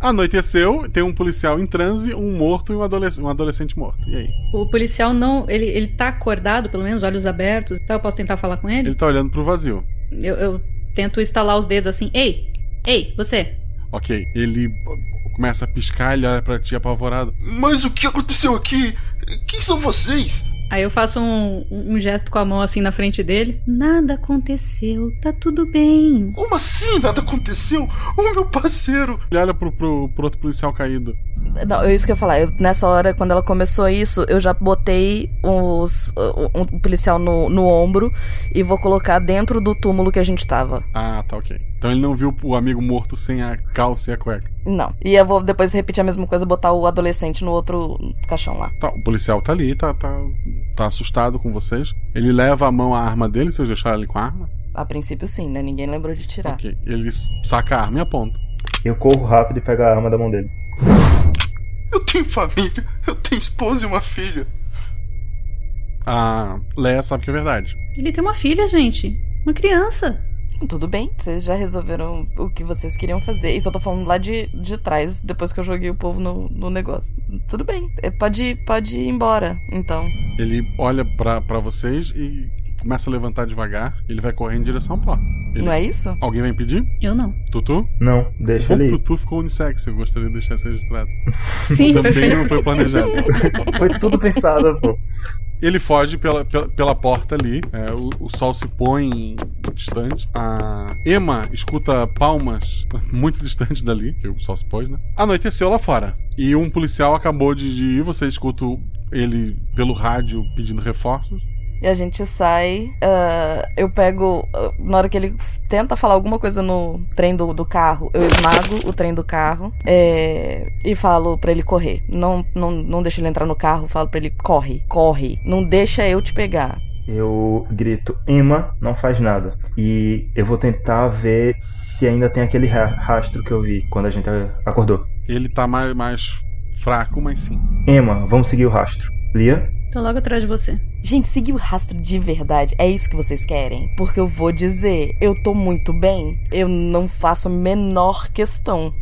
Anoiteceu, tem um policial em transe, um morto e um, adolescente, um adolescente morto. E aí? O policial não. Ele, ele tá acordado, pelo menos, olhos abertos. Então eu posso tentar falar com ele? Ele tá olhando pro vazio. Eu, eu tento estalar os dedos assim. Ei! Ei, você! Ok, ele começa a piscar, ele olha pra ti apavorado. Mas o que aconteceu aqui? Quem são vocês? Aí eu faço um, um, gesto com a mão assim na frente dele. Nada aconteceu, tá tudo bem. Como assim nada aconteceu? O meu parceiro. Ele olha pro, pro, pro outro policial caído. Não, é isso que eu ia falar. Eu, nessa hora, quando ela começou isso, eu já botei os, um, um policial no, no ombro e vou colocar dentro do túmulo que a gente tava. Ah, tá ok. Então ele não viu o amigo morto sem a calça e a cueca. Não. E eu vou depois repetir a mesma coisa, botar o adolescente no outro caixão lá. Tá, o policial tá ali, tá, tá, tá assustado com vocês. Ele leva a mão à arma dele, vocês deixaram ele com a arma? A princípio sim, né? Ninguém lembrou de tirar. Ok. Ele saca a arma e aponta. Eu corro rápido e pego a arma da mão dele. Eu tenho família, eu tenho esposa e uma filha. A Leia sabe que é verdade. Ele tem uma filha, gente. Uma criança. Tudo bem, vocês já resolveram o que vocês queriam fazer. E só tô falando lá de, de trás, depois que eu joguei o povo no, no negócio. Tudo bem, é, pode, pode ir embora, então. Ele olha para vocês e começa a levantar devagar. Ele vai correr em direção à porta. Ele... Não é isso? Alguém vai impedir? Eu não. Tutu? Não, deixa ele. O Tutu ficou unissex, eu gostaria de deixar isso registrado. Sim, Também perfeito. não foi planejado. [LAUGHS] foi tudo pensado, pô. Ele foge pela, pela, pela porta ali. É, o, o, sol se põe distante. A Emma escuta palmas [LAUGHS] muito distante dali, que o sol se pôs, né? Anoiteceu lá fora. E um policial acabou de, de ir. Você escuta ele pelo rádio pedindo reforços. E a gente sai. Uh, eu pego. Uh, na hora que ele tenta falar alguma coisa no trem do, do carro, eu esmago o trem do carro é, e falo para ele correr. Não, não, não deixo ele entrar no carro, falo para ele: corre, corre. Não deixa eu te pegar. Eu grito: Emma, não faz nada. E eu vou tentar ver se ainda tem aquele rastro que eu vi quando a gente acordou. Ele tá mais, mais fraco, mas sim. Emma, vamos seguir o rastro. Lia? Tô logo atrás de você. Gente, seguir o rastro de verdade, é isso que vocês querem? Porque eu vou dizer, eu tô muito bem, eu não faço a menor questão.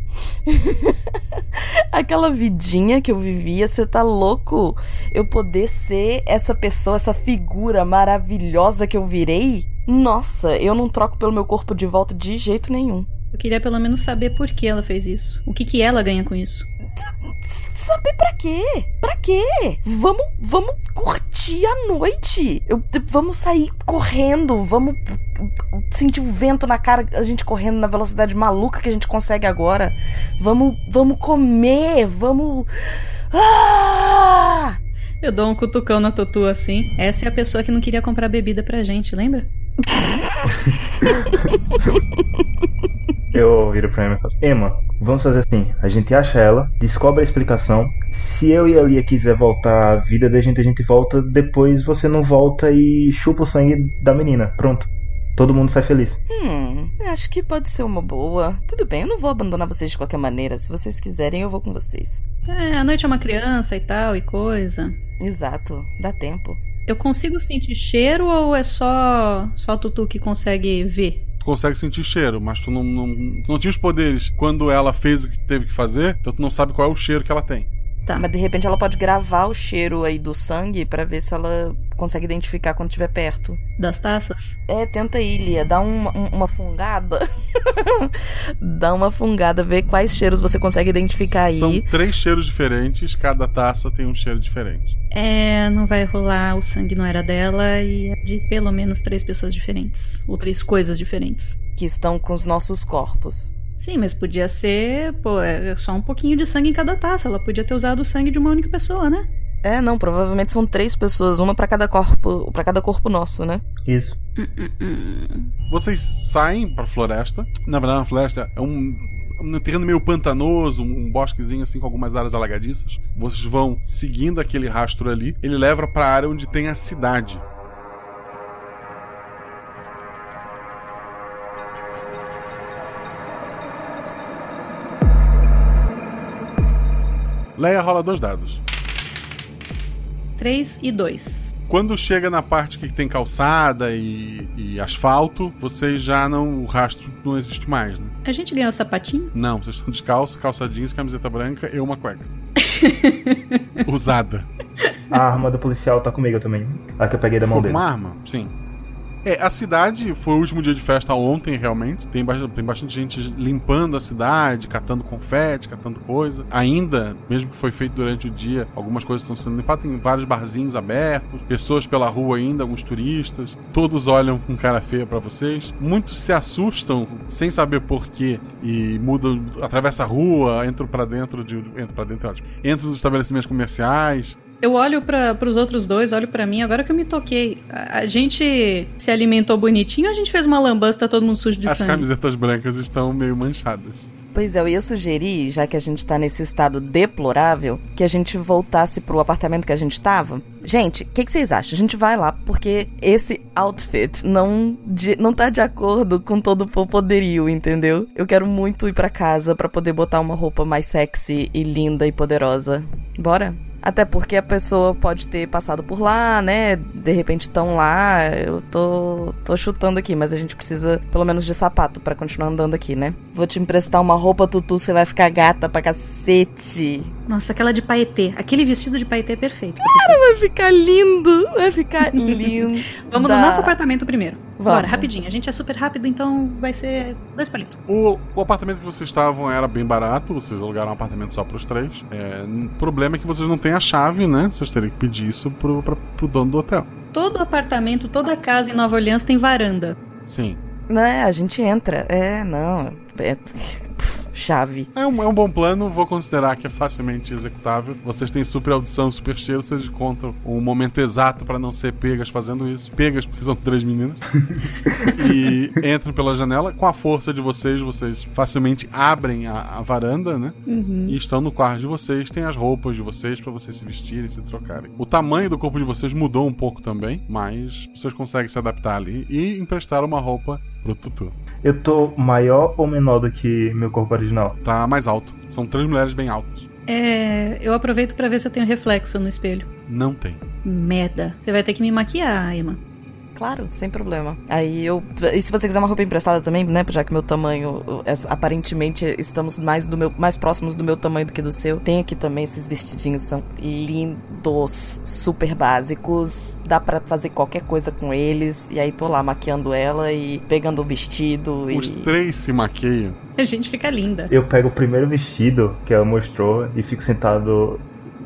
[LAUGHS] Aquela vidinha que eu vivia, você tá louco? Eu poder ser essa pessoa, essa figura maravilhosa que eu virei? Nossa, eu não troco pelo meu corpo de volta de jeito nenhum. Eu queria pelo menos saber por que ela fez isso. O que, que ela ganha com isso? Saber pra quê? Pra quê? Vamos, vamos curtir a noite. Eu, vamos sair correndo, vamos sentir o vento na cara, a gente correndo na velocidade maluca que a gente consegue agora. Vamos, vamos comer, vamos ah! Eu dou um cutucão na Tutu assim. Essa é a pessoa que não queria comprar bebida pra gente, lembra? [LAUGHS] eu viro pra Emma e faço: Emma, vamos fazer assim: a gente acha ela, descobre a explicação. Se eu e a Lia quiser voltar à vida da gente, a gente volta. Depois você não volta e chupa o sangue da menina. Pronto. Todo mundo sai feliz. Hum, acho que pode ser uma boa. Tudo bem, eu não vou abandonar vocês de qualquer maneira. Se vocês quiserem, eu vou com vocês. É, a noite é uma criança e tal e coisa. Exato, dá tempo. Eu consigo sentir cheiro ou é só só Tutu que consegue ver? Tu consegue sentir cheiro, mas tu não, não, tu não tinha os poderes quando ela fez o que teve que fazer, então tu não sabe qual é o cheiro que ela tem. Tá. Mas de repente ela pode gravar o cheiro aí do sangue para ver se ela consegue identificar quando estiver perto. Das taças? É, tenta ir, Lia. Dá uma, uma fungada. [LAUGHS] Dá uma fungada, vê quais cheiros você consegue identificar aí. São três cheiros diferentes, cada taça tem um cheiro diferente. É, não vai rolar, o sangue não era dela e é de pelo menos três pessoas diferentes. Ou três coisas diferentes. Que estão com os nossos corpos. Sim, mas podia ser, pô, é só um pouquinho de sangue em cada taça. Ela podia ter usado o sangue de uma única pessoa, né? É, não, provavelmente são três pessoas, uma para cada corpo, para cada corpo nosso, né? Isso. Vocês saem para floresta. Na verdade, a floresta é um um terreno meio pantanoso, um bosquezinho assim com algumas áreas alagadiças. Vocês vão seguindo aquele rastro ali. Ele leva para a área onde tem a cidade. Leia rola dois dados. 3 e 2. Quando chega na parte que tem calçada e, e, asfalto, vocês já não. O rastro não existe mais, né? A gente ganhou sapatinho? Não, vocês estão descalços, calça jeans, camiseta branca e uma cueca. [LAUGHS] Usada. A arma do policial tá comigo também. A que eu peguei da mão dele. Uma arma? Sim. É, a cidade foi o último dia de festa ontem, realmente. Tem, tem bastante gente limpando a cidade, catando confete, catando coisa. Ainda, mesmo que foi feito durante o dia, algumas coisas estão sendo limpadas. Tem vários barzinhos abertos, pessoas pela rua ainda, alguns turistas. Todos olham com cara feia para vocês. Muitos se assustam sem saber porquê e mudam, atravessa a rua, entram para dentro de. Entram para dentro, ótimo. Entram nos estabelecimentos comerciais. Eu olho para os outros dois, olho para mim, agora que eu me toquei. A, a, gente se alimentou bonitinho ou a gente fez uma lambança tá todo mundo sujo de As sangue? As camisetas brancas estão meio manchadas. Pois é, eu ia sugerir, já que a gente tá nesse estado deplorável, que a gente voltasse pro apartamento que a gente tava. Gente, o que, que, vocês acham? A gente vai lá, porque esse outfit não, de, não tá de acordo com todo o poderio, entendeu? Eu quero muito ir para casa para poder botar uma roupa mais sexy e linda e poderosa. Bora? Até porque a pessoa pode ter passado por lá, né? De repente estão lá. Eu tô, tô chutando aqui, mas a gente precisa pelo menos de sapato para continuar andando aqui, né? Vou te emprestar uma roupa, Tutu, você vai ficar gata pra cacete. Nossa, aquela de paetê. Aquele vestido de paetê é perfeito. Cara, vai ficar lindo. Vai ficar [LAUGHS] lindo. Vamos no nosso apartamento primeiro. Vamos. Bora, rapidinho. A gente é super rápido, então vai ser dois palitos. O, o apartamento que vocês estavam era bem barato. Vocês alugaram um apartamento só pros três. É, o problema é que vocês não têm a chave, né? Vocês teriam que pedir isso pro, pra, pro dono do hotel. Todo apartamento, toda casa em Nova Orleans tem varanda. Sim. Né, a gente entra. É, não. É chave. É um, é um bom plano, vou considerar que é facilmente executável. Vocês têm super audição, super cheiro, vocês contam o momento exato para não ser pegas fazendo isso. Pegas porque são três meninas. [LAUGHS] e entram pela janela. Com a força de vocês, vocês facilmente abrem a, a varanda, né? Uhum. E estão no quarto de vocês, tem as roupas de vocês para vocês se vestirem e se trocarem. O tamanho do corpo de vocês mudou um pouco também, mas vocês conseguem se adaptar ali e emprestar uma roupa pro Tutu. Eu tô maior ou menor do que meu corpo original? Tá mais alto. São três mulheres bem altas. É. Eu aproveito para ver se eu tenho reflexo no espelho. Não tem. Merda. Você vai ter que me maquiar, Emma. Claro, sem problema. Aí eu. E se você quiser uma roupa emprestada também, né? Já que meu tamanho. Aparentemente estamos mais, do meu, mais próximos do meu tamanho do que do seu. Tem aqui também esses vestidinhos, são lindos, super básicos. Dá para fazer qualquer coisa com eles. E aí tô lá maquiando ela e pegando o vestido. Os e... três se maqueiam. A gente fica linda. Eu pego o primeiro vestido que ela mostrou e fico sentado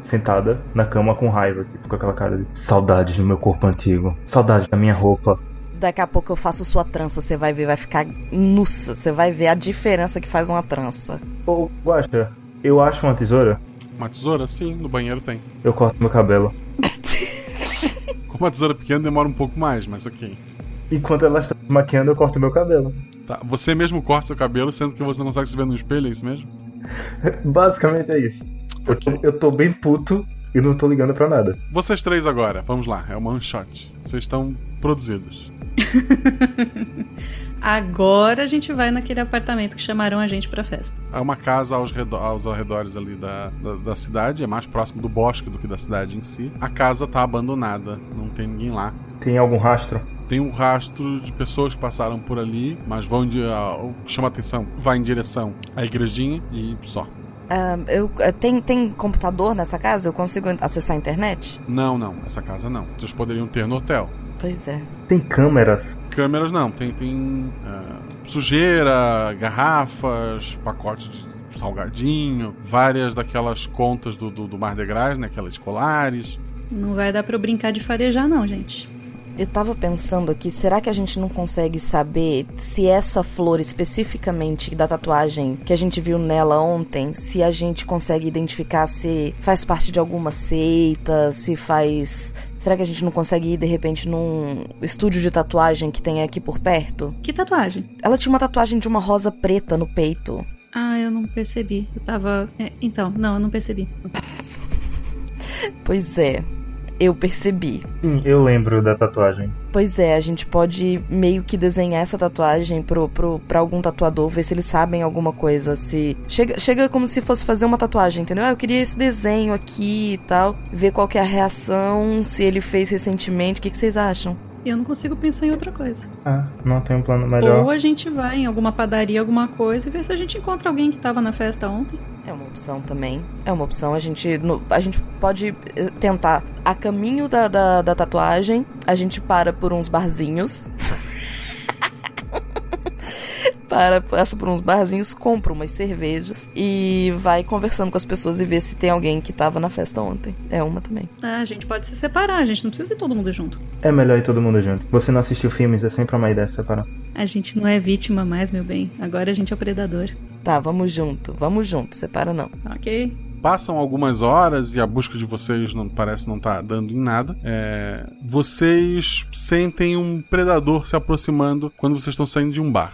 sentada na cama com raiva, tipo, com aquela cara de saudade do meu corpo antigo, saudade da minha roupa. Daqui a pouco eu faço sua trança, você vai ver, vai ficar nussa, você vai ver a diferença que faz uma trança. Ô, Guaxa, eu acho uma tesoura? Uma tesoura? Sim, no banheiro tem. Eu corto meu cabelo. [LAUGHS] Com uma tesoura pequena demora um pouco mais, mas ok. Enquanto ela está se maquiando, eu corto meu cabelo. Tá, você mesmo corta seu cabelo, sendo que você não consegue se ver no espelho, é isso mesmo? [LAUGHS] Basicamente é isso. Eu tô, eu tô bem puto e não tô ligando pra nada. Vocês três agora, vamos lá, é uma one shot. Vocês estão produzidos. [LAUGHS] Agora a gente vai naquele apartamento que chamaram a gente pra festa. É uma casa aos, redor, aos arredores ali da, da, da, cidade, é mais próximo do bosque do que da cidade em si. A casa tá abandonada, não tem ninguém lá. Tem algum rastro? Tem um rastro de pessoas que passaram por ali, mas vão de. Uh, o que chama atenção, vai em direção à igrejinha e só. Uh, eu, tem, tem computador nessa casa? Eu consigo acessar a internet? Não, não. Essa casa não. Vocês poderiam ter no hotel. Pois é. Tem câmeras? Câmeras não. Tem, tem uh, sujeira, garrafas, pacotes de salgadinho, várias daquelas contas do, do, do Mar de Gras, né? Aquelas escolares. Não vai dar pra eu brincar de farejar, não, gente. Eu tava pensando aqui, será que a gente não consegue saber se essa flor especificamente da tatuagem que a gente viu nela ontem, se a gente consegue identificar se faz parte de alguma seita, se faz. Será que a gente não consegue ir de repente num estúdio de tatuagem que tem aqui por perto? Que tatuagem? Ela tinha uma tatuagem de uma rosa preta no peito. Ah, eu não percebi. Eu tava. É, então, não, eu não percebi. pois é eu percebi. Sim, eu lembro da tatuagem. Pois é, a gente pode meio que desenhar essa tatuagem pro, pro, pra algum tatuador, ver se eles sabem alguma coisa. Se. Chega, chega como se fosse fazer uma tatuagem, entendeu? Ah, eu queria esse desenho aqui e tal. Ver qual que é a reação, se ele fez recentemente. O que, que vocês acham? Eu não consigo pensar em outra coisa. Ah, não tem um plano melhor. Ou a gente vai em alguma padaria, alguma coisa, e vê se a gente encontra alguém que tava na festa ontem. É uma opção também. É uma opção. A gente, a gente pode eh, tentar. A caminho da, da, da tatuagem, a gente para por uns barzinhos. [LAUGHS] para, passa por uns barzinhos, compra umas cervejas e vai conversando com as pessoas e vê se tem alguém que tava na festa ontem. É uma também. Ah, a gente pode se separar, a gente não precisa ir todo mundo junto. É melhor ir todo mundo junto. Você não assistiu filmes, é sempre uma ideia se separar. A gente não é vítima mais, meu bem. Agora a gente é o predador. Tá, vamos junto, vamos junto, separa não. Ok. Passam algumas horas e a busca de vocês não parece não estar tá dando em nada. É, vocês sentem um predador se aproximando quando vocês estão saindo de um bar.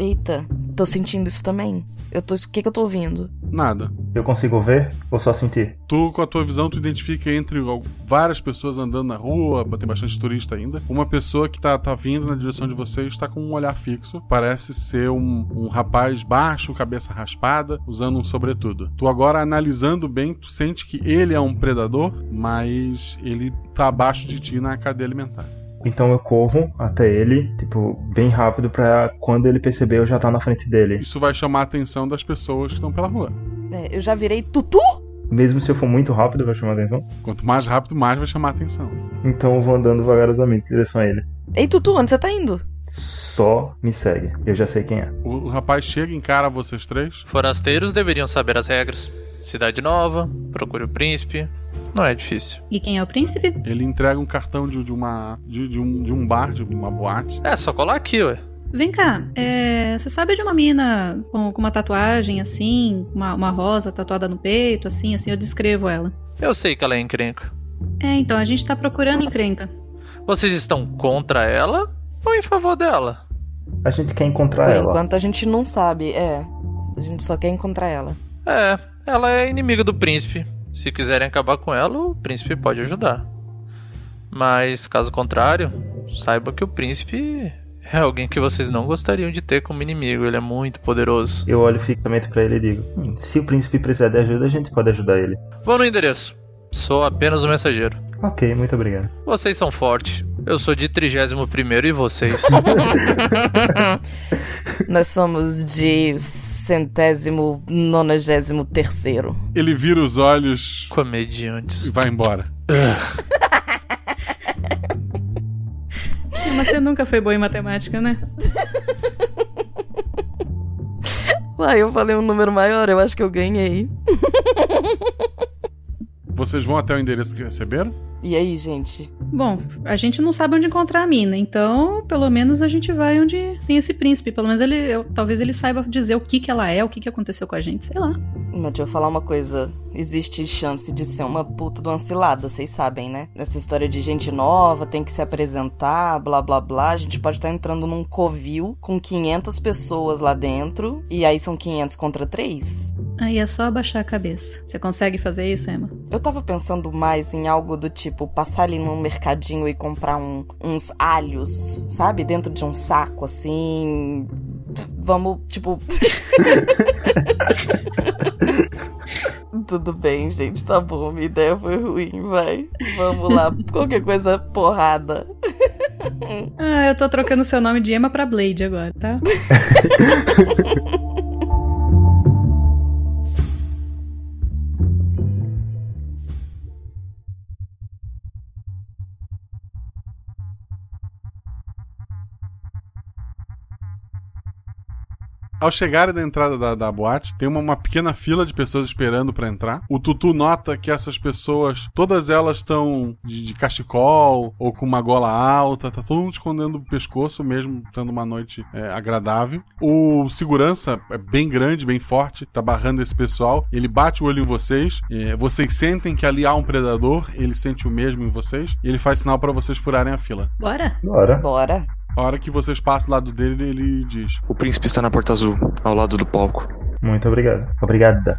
Eita, tô sentindo isso também. Eu tô. O que, que eu tô ouvindo? Nada. Eu consigo ver ou só sentir? Tu, com a tua visão, tu identifica entre várias pessoas andando na rua, tem bastante turista ainda. Uma pessoa que tá, tá vindo na direção de vocês está com um olhar fixo. Parece ser um, um rapaz baixo, cabeça raspada, usando um sobretudo. Tu agora, analisando bem, tu sente que ele é um predador, mas ele tá abaixo de ti na cadeia alimentar. Então eu corro até ele, tipo, bem rápido para quando ele perceber eu já tá na frente dele. Isso vai chamar a atenção das pessoas que estão pela rua. É, eu já virei tutu? Mesmo se eu for muito rápido, vai chamar a atenção? Quanto mais rápido, mais vai chamar a atenção. Então eu vou andando vagarosamente em direção a ele. Ei, Tutu, onde você tá indo? Só me segue. Eu já sei quem é. O, o rapaz chega e encara vocês três. Forasteiros deveriam saber as regras. Cidade nova, procure o príncipe. Não é difícil. E quem é o príncipe? Ele entrega um cartão de, de uma. De, de, um, de um bar, de uma boate. É, só colar aqui, ué. Vem cá, é, você sabe de uma mina com, com uma tatuagem assim, uma, uma, rosa tatuada no peito, assim, assim, eu descrevo ela. Eu sei que ela é encrenca. É, então, a gente tá procurando encrenca. Vocês estão contra ela ou em favor dela? A gente quer encontrar Por ela. Por enquanto a gente não sabe, é. A gente só quer encontrar ela. É, ela é inimiga do príncipe. Se quiserem acabar com ela, o príncipe pode ajudar. Mas, caso contrário, saiba que o príncipe é alguém que vocês não gostariam de ter como inimigo. Ele é muito poderoso. Eu olho fixamente para ele e digo: hum, se o príncipe precisar de ajuda, a gente pode ajudar ele. Vou no endereço. Sou apenas um mensageiro. Ok, muito obrigado. Vocês são fortes. Eu sou de 31 primeiro e vocês? [LAUGHS] Nós somos de centésimo, nonagésimo terceiro. Ele vira os olhos Comediantes. e vai embora. Mas você nunca foi boa em matemática, né? Uai, eu falei um número maior, eu acho que eu ganhei. Vocês vão até o endereço que receberam? E aí, gente? Bom, a gente não sabe onde encontrar a mina, então pelo menos a gente vai onde tem esse príncipe. Pelo menos ele, eu- talvez ele saiba dizer o que que ela é, o que que aconteceu com a gente, sei lá. Mas deixa eu falar uma coisa. Existe chance de ser uma puta do ancilado, vocês sabem, né? Nessa história de gente nova, tem que se apresentar, blá blá blá. A gente pode estar entrando num covil com 500 pessoas lá dentro. E aí são 500 contra 3. Aí é só abaixar a cabeça. Você consegue fazer isso, Emma? Eu tava pensando mais em algo do tipo passar ali num mercadinho e comprar um- uns alhos, sabe? Dentro de um saco, assim. Vamos, tipo. [LAUGHS] Tudo bem, gente, tá bom. Minha ideia foi ruim, vai. Vamos lá. Qualquer coisa, porrada. Ah, eu tô trocando seu nome de Emma pra Blade agora, tá? [LAUGHS] Ao chegarem na entrada da, da boate, tem uma, uma pequena fila de pessoas esperando pra entrar. O Tutu nota que essas pessoas, todas elas estão de, de cachecol ou com uma gola alta, tá todo mundo escondendo o pescoço, mesmo tendo uma noite é, agradável. O segurança é bem grande, bem forte, tá barrando esse pessoal. Ele bate o olho em vocês, é, vocês sentem que ali há um predador, ele sente o mesmo em vocês, e ele faz sinal pra vocês furarem a fila. Bora? Bora. Bora. A hora que vocês passam do lado dele, ele diz: O príncipe está na porta azul, ao lado do palco. Muito obrigado. Obrigada.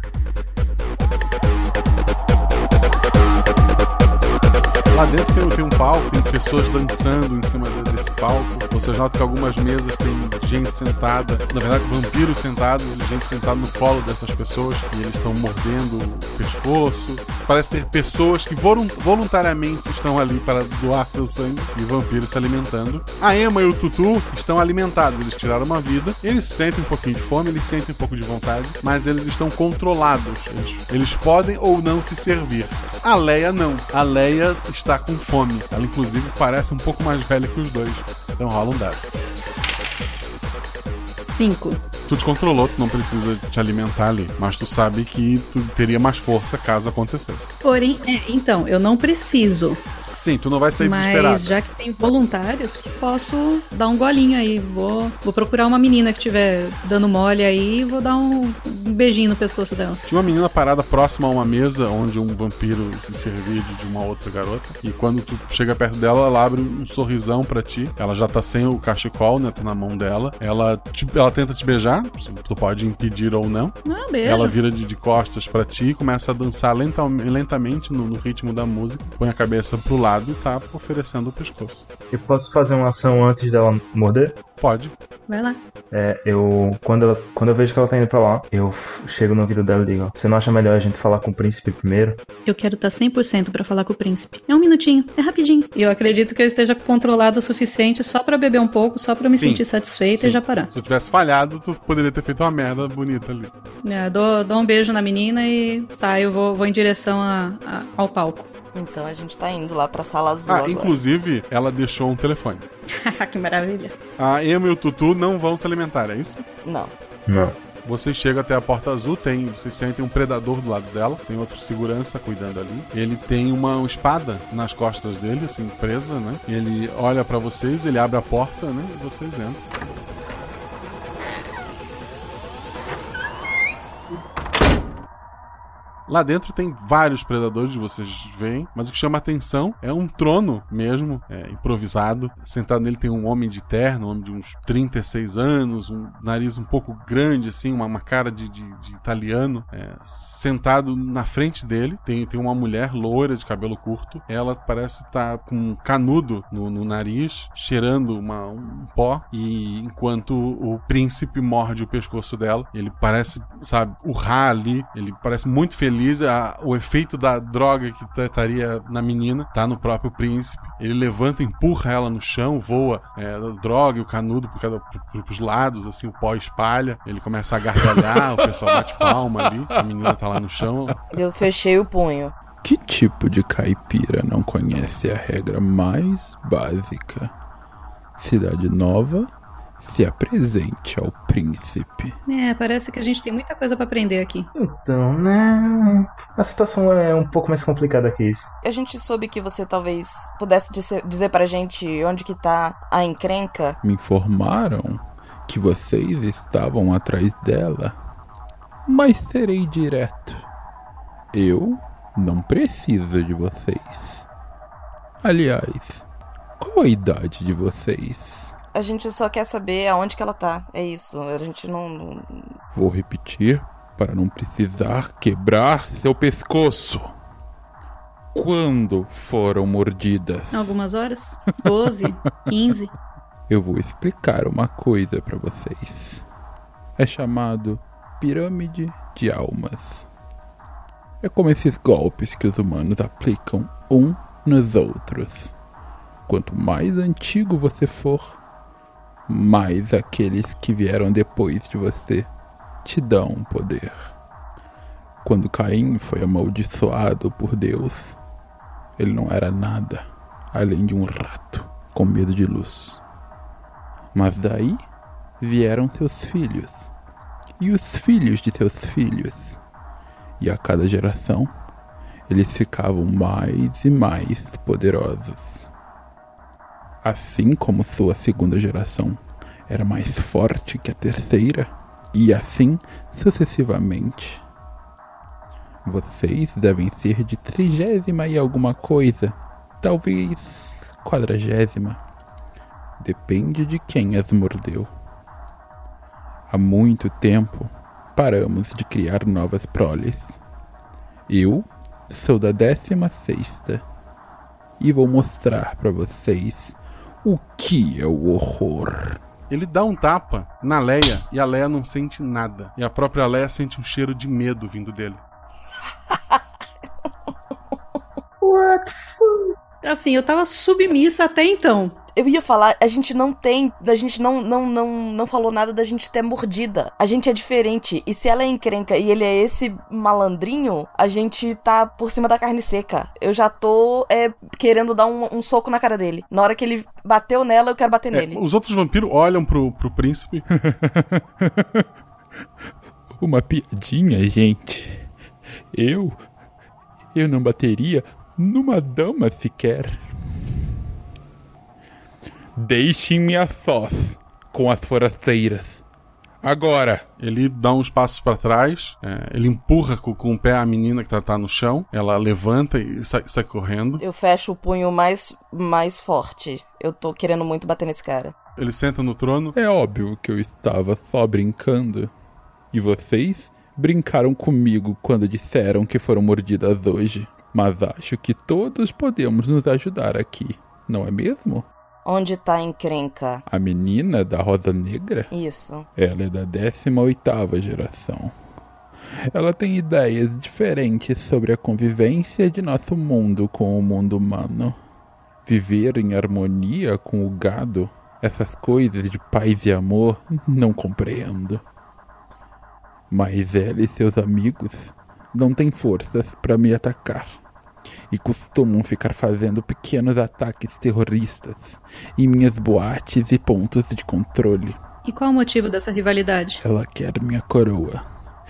Lá dentro tem, tem um palco, tem pessoas dançando em cima de- desse palco. Vocês notam que algumas mesas tem gente sentada, na verdade, vampiros sentados, gente sentada no colo dessas pessoas e eles estão mordendo o pescoço. Parece ter pessoas que volun- voluntariamente estão ali para doar seu sangue e vampiros se alimentando. A Emma e o Tutu estão alimentados, eles tiraram uma vida, eles sentem um pouquinho de fome, eles sentem um pouco de vontade, mas eles estão controlados. Eles, eles podem ou não se servir. A Leia não. A Leia está com fome. Ela, inclusive, parece um pouco mais velha que os dois. Então rola um dado. Cinco. Tu te controlou, tu não precisa te alimentar ali. Mas tu sabe que tu teria mais força caso acontecesse. Porém, é, então, eu não preciso. Sim, tu não vai sair mas desesperado. já que tem voluntários, posso dar um golinho aí. Vou, vou procurar uma menina que estiver dando mole aí e vou dar um, um beijinho no pescoço dela. Tinha uma menina parada próxima a uma mesa onde um vampiro se servia de uma outra garota. E quando tu chega perto dela, ela abre um sorrisão pra ti. Ela já tá sem o cachecol, né? Tá na mão dela. Ela, te- ela tenta te beijar. Tu pode impedir ou não. Ah, beijo. Ela vira de, de costas pra ti e começa a dançar lenta- lentamente no, no ritmo da música. Põe a cabeça pro lado e tá oferecendo o pescoço. Eu posso fazer uma ação antes dela morder? Pode. Vai lá. É, eu. Quando, ela, quando eu vejo que ela tá indo pra lá, eu chego no ouvido dela e digo: Você não acha melhor a gente falar com o príncipe primeiro? Eu quero estar 100% pra falar com o príncipe. É um minutinho, é rapidinho. E eu acredito que eu esteja controlado o suficiente só pra beber um pouco, só pra eu me Sim. sentir satisfeita Sim. e já parar. Se tu tivesse falhado, tu poderia ter feito uma merda bonita ali. É, dou, dou um beijo na menina e tá, eu vou, vou em direção a- a- ao palco. Então a gente tá indo lá pra sala azul Ah, agora. inclusive, ela deixou um telefone. [LAUGHS] que maravilha. A Emma e o Tutu não vão se alimentar, é isso? Não. Não. Vocês chegam até a porta azul, tem, vocês sentem um predador do lado dela, tem outro segurança cuidando ali. Ele tem uma espada nas costas dele, assim, presa, né? Ele olha pra vocês, ele abre a porta, né? E vocês entram. Lá dentro tem vários predadores, vocês veem, mas o que chama atenção é um trono mesmo, é, improvisado. Sentado nele tem um homem de terno, um homem de uns 36 anos, um nariz um pouco grande, assim, uma, uma cara de, de- de italiano. é, sentado na frente dele tem, tem uma mulher loira de cabelo curto. Ela parece estar com um canudo no, no nariz, cheirando uma- um pó, e enquanto o príncipe morde o pescoço dela, ele parece, sabe, urrar ali, ele parece muito feliz feliz. A, o efeito da droga que estaria na menina tá no próprio príncipe. Ele levanta, empurra ela no chão, voa é, a droga e o canudo pro, cada- pro, pros lados, assim, o pó espalha. Ele começa a gargalhar, o pessoal bate palma ali. A menina tá lá no chão. Eu fechei o punho. Que tipo de caipira não conhece a regra mais básica? Cidade nova, se apresente ao príncipe. É, parece que a gente tem muita coisa pra aprender aqui. Então, né? A situação é um pouco mais complicada que isso. A gente soube que você talvez pudesse dizer, dizer pra gente onde que tá a encrenca. Me informaram que vocês estavam atrás dela. Mas serei direto. Eu não preciso de vocês. Aliás, qual a idade de vocês? A gente só quer saber aonde que ela tá. É isso. A gente não. não- Vou repetir para não precisar quebrar seu pescoço. Quando foram mordidas? Algumas horas? 12, 15. [LAUGHS] Eu vou explicar uma coisa para vocês. É chamado pirâmide de almas. É como esses golpes que os humanos aplicam um nos outros. Quanto mais antigo você for, mais aqueles que vieram depois de você te dão poder. Quando Caim foi amaldiçoado por Deus, ele não era nada além de um rato com medo de luz. Mas daí vieram seus filhos, e os filhos de seus filhos, e a cada geração eles ficavam mais e mais poderosos. Assim como sua segunda geração era mais forte que a terceira, e assim sucessivamente. Vocês devem ser de trigésima e alguma coisa, talvez quadragésima. Depende de quem as mordeu. Há muito tempo paramos de criar novas proles. Eu sou da décima sexta e vou mostrar para vocês o que é o horror. Ele dá um tapa na Leia e a Leia não sente nada. E a própria Leia sente um cheiro de medo vindo dele. [LAUGHS] What Assim, eu tava submissa até então. Eu ia falar, a gente não tem. A gente não, não, não, não falou nada da gente ter mordida. A gente é diferente. E se ela é encrenca e ele é esse malandrinho, a gente tá por cima da carne seca. Eu já tô é, querendo dar um, um soco na cara dele. Na hora que ele bateu nela, eu quero bater É, nele. os outros vampiros olham pro, pro príncipe. [LAUGHS] Uma piadinha, gente. Eu. Eu não bateria numa dama sequer. Deixem-me a sós com as forasteiras. Agora! Ele dá uns passos pra trás, é, ele empurra com, com o pé a menina que tá, tá no chão, ela levanta e sai, sai correndo. Eu fecho o punho mais, mais forte. Eu tô querendo muito bater nesse cara. Ele senta no trono. É óbvio que eu estava só brincando. E vocês brincaram comigo quando disseram que foram mordidas hoje. Mas acho que todos podemos nos ajudar aqui, não é mesmo? Onde tá a encrenca? A menina da Rosa Negra? Isso. Ela é da 18ª geração. Ela tem ideias diferentes sobre a convivência de nosso mundo com o mundo humano. Viver em harmonia com o gado, essas coisas de paz e amor, não compreendo. Mas ela e seus amigos não têm forças para me atacar e costumam ficar fazendo pequenos ataques terroristas em minhas boates e pontos de controle. E qual o motivo dessa rivalidade? Ela quer minha coroa.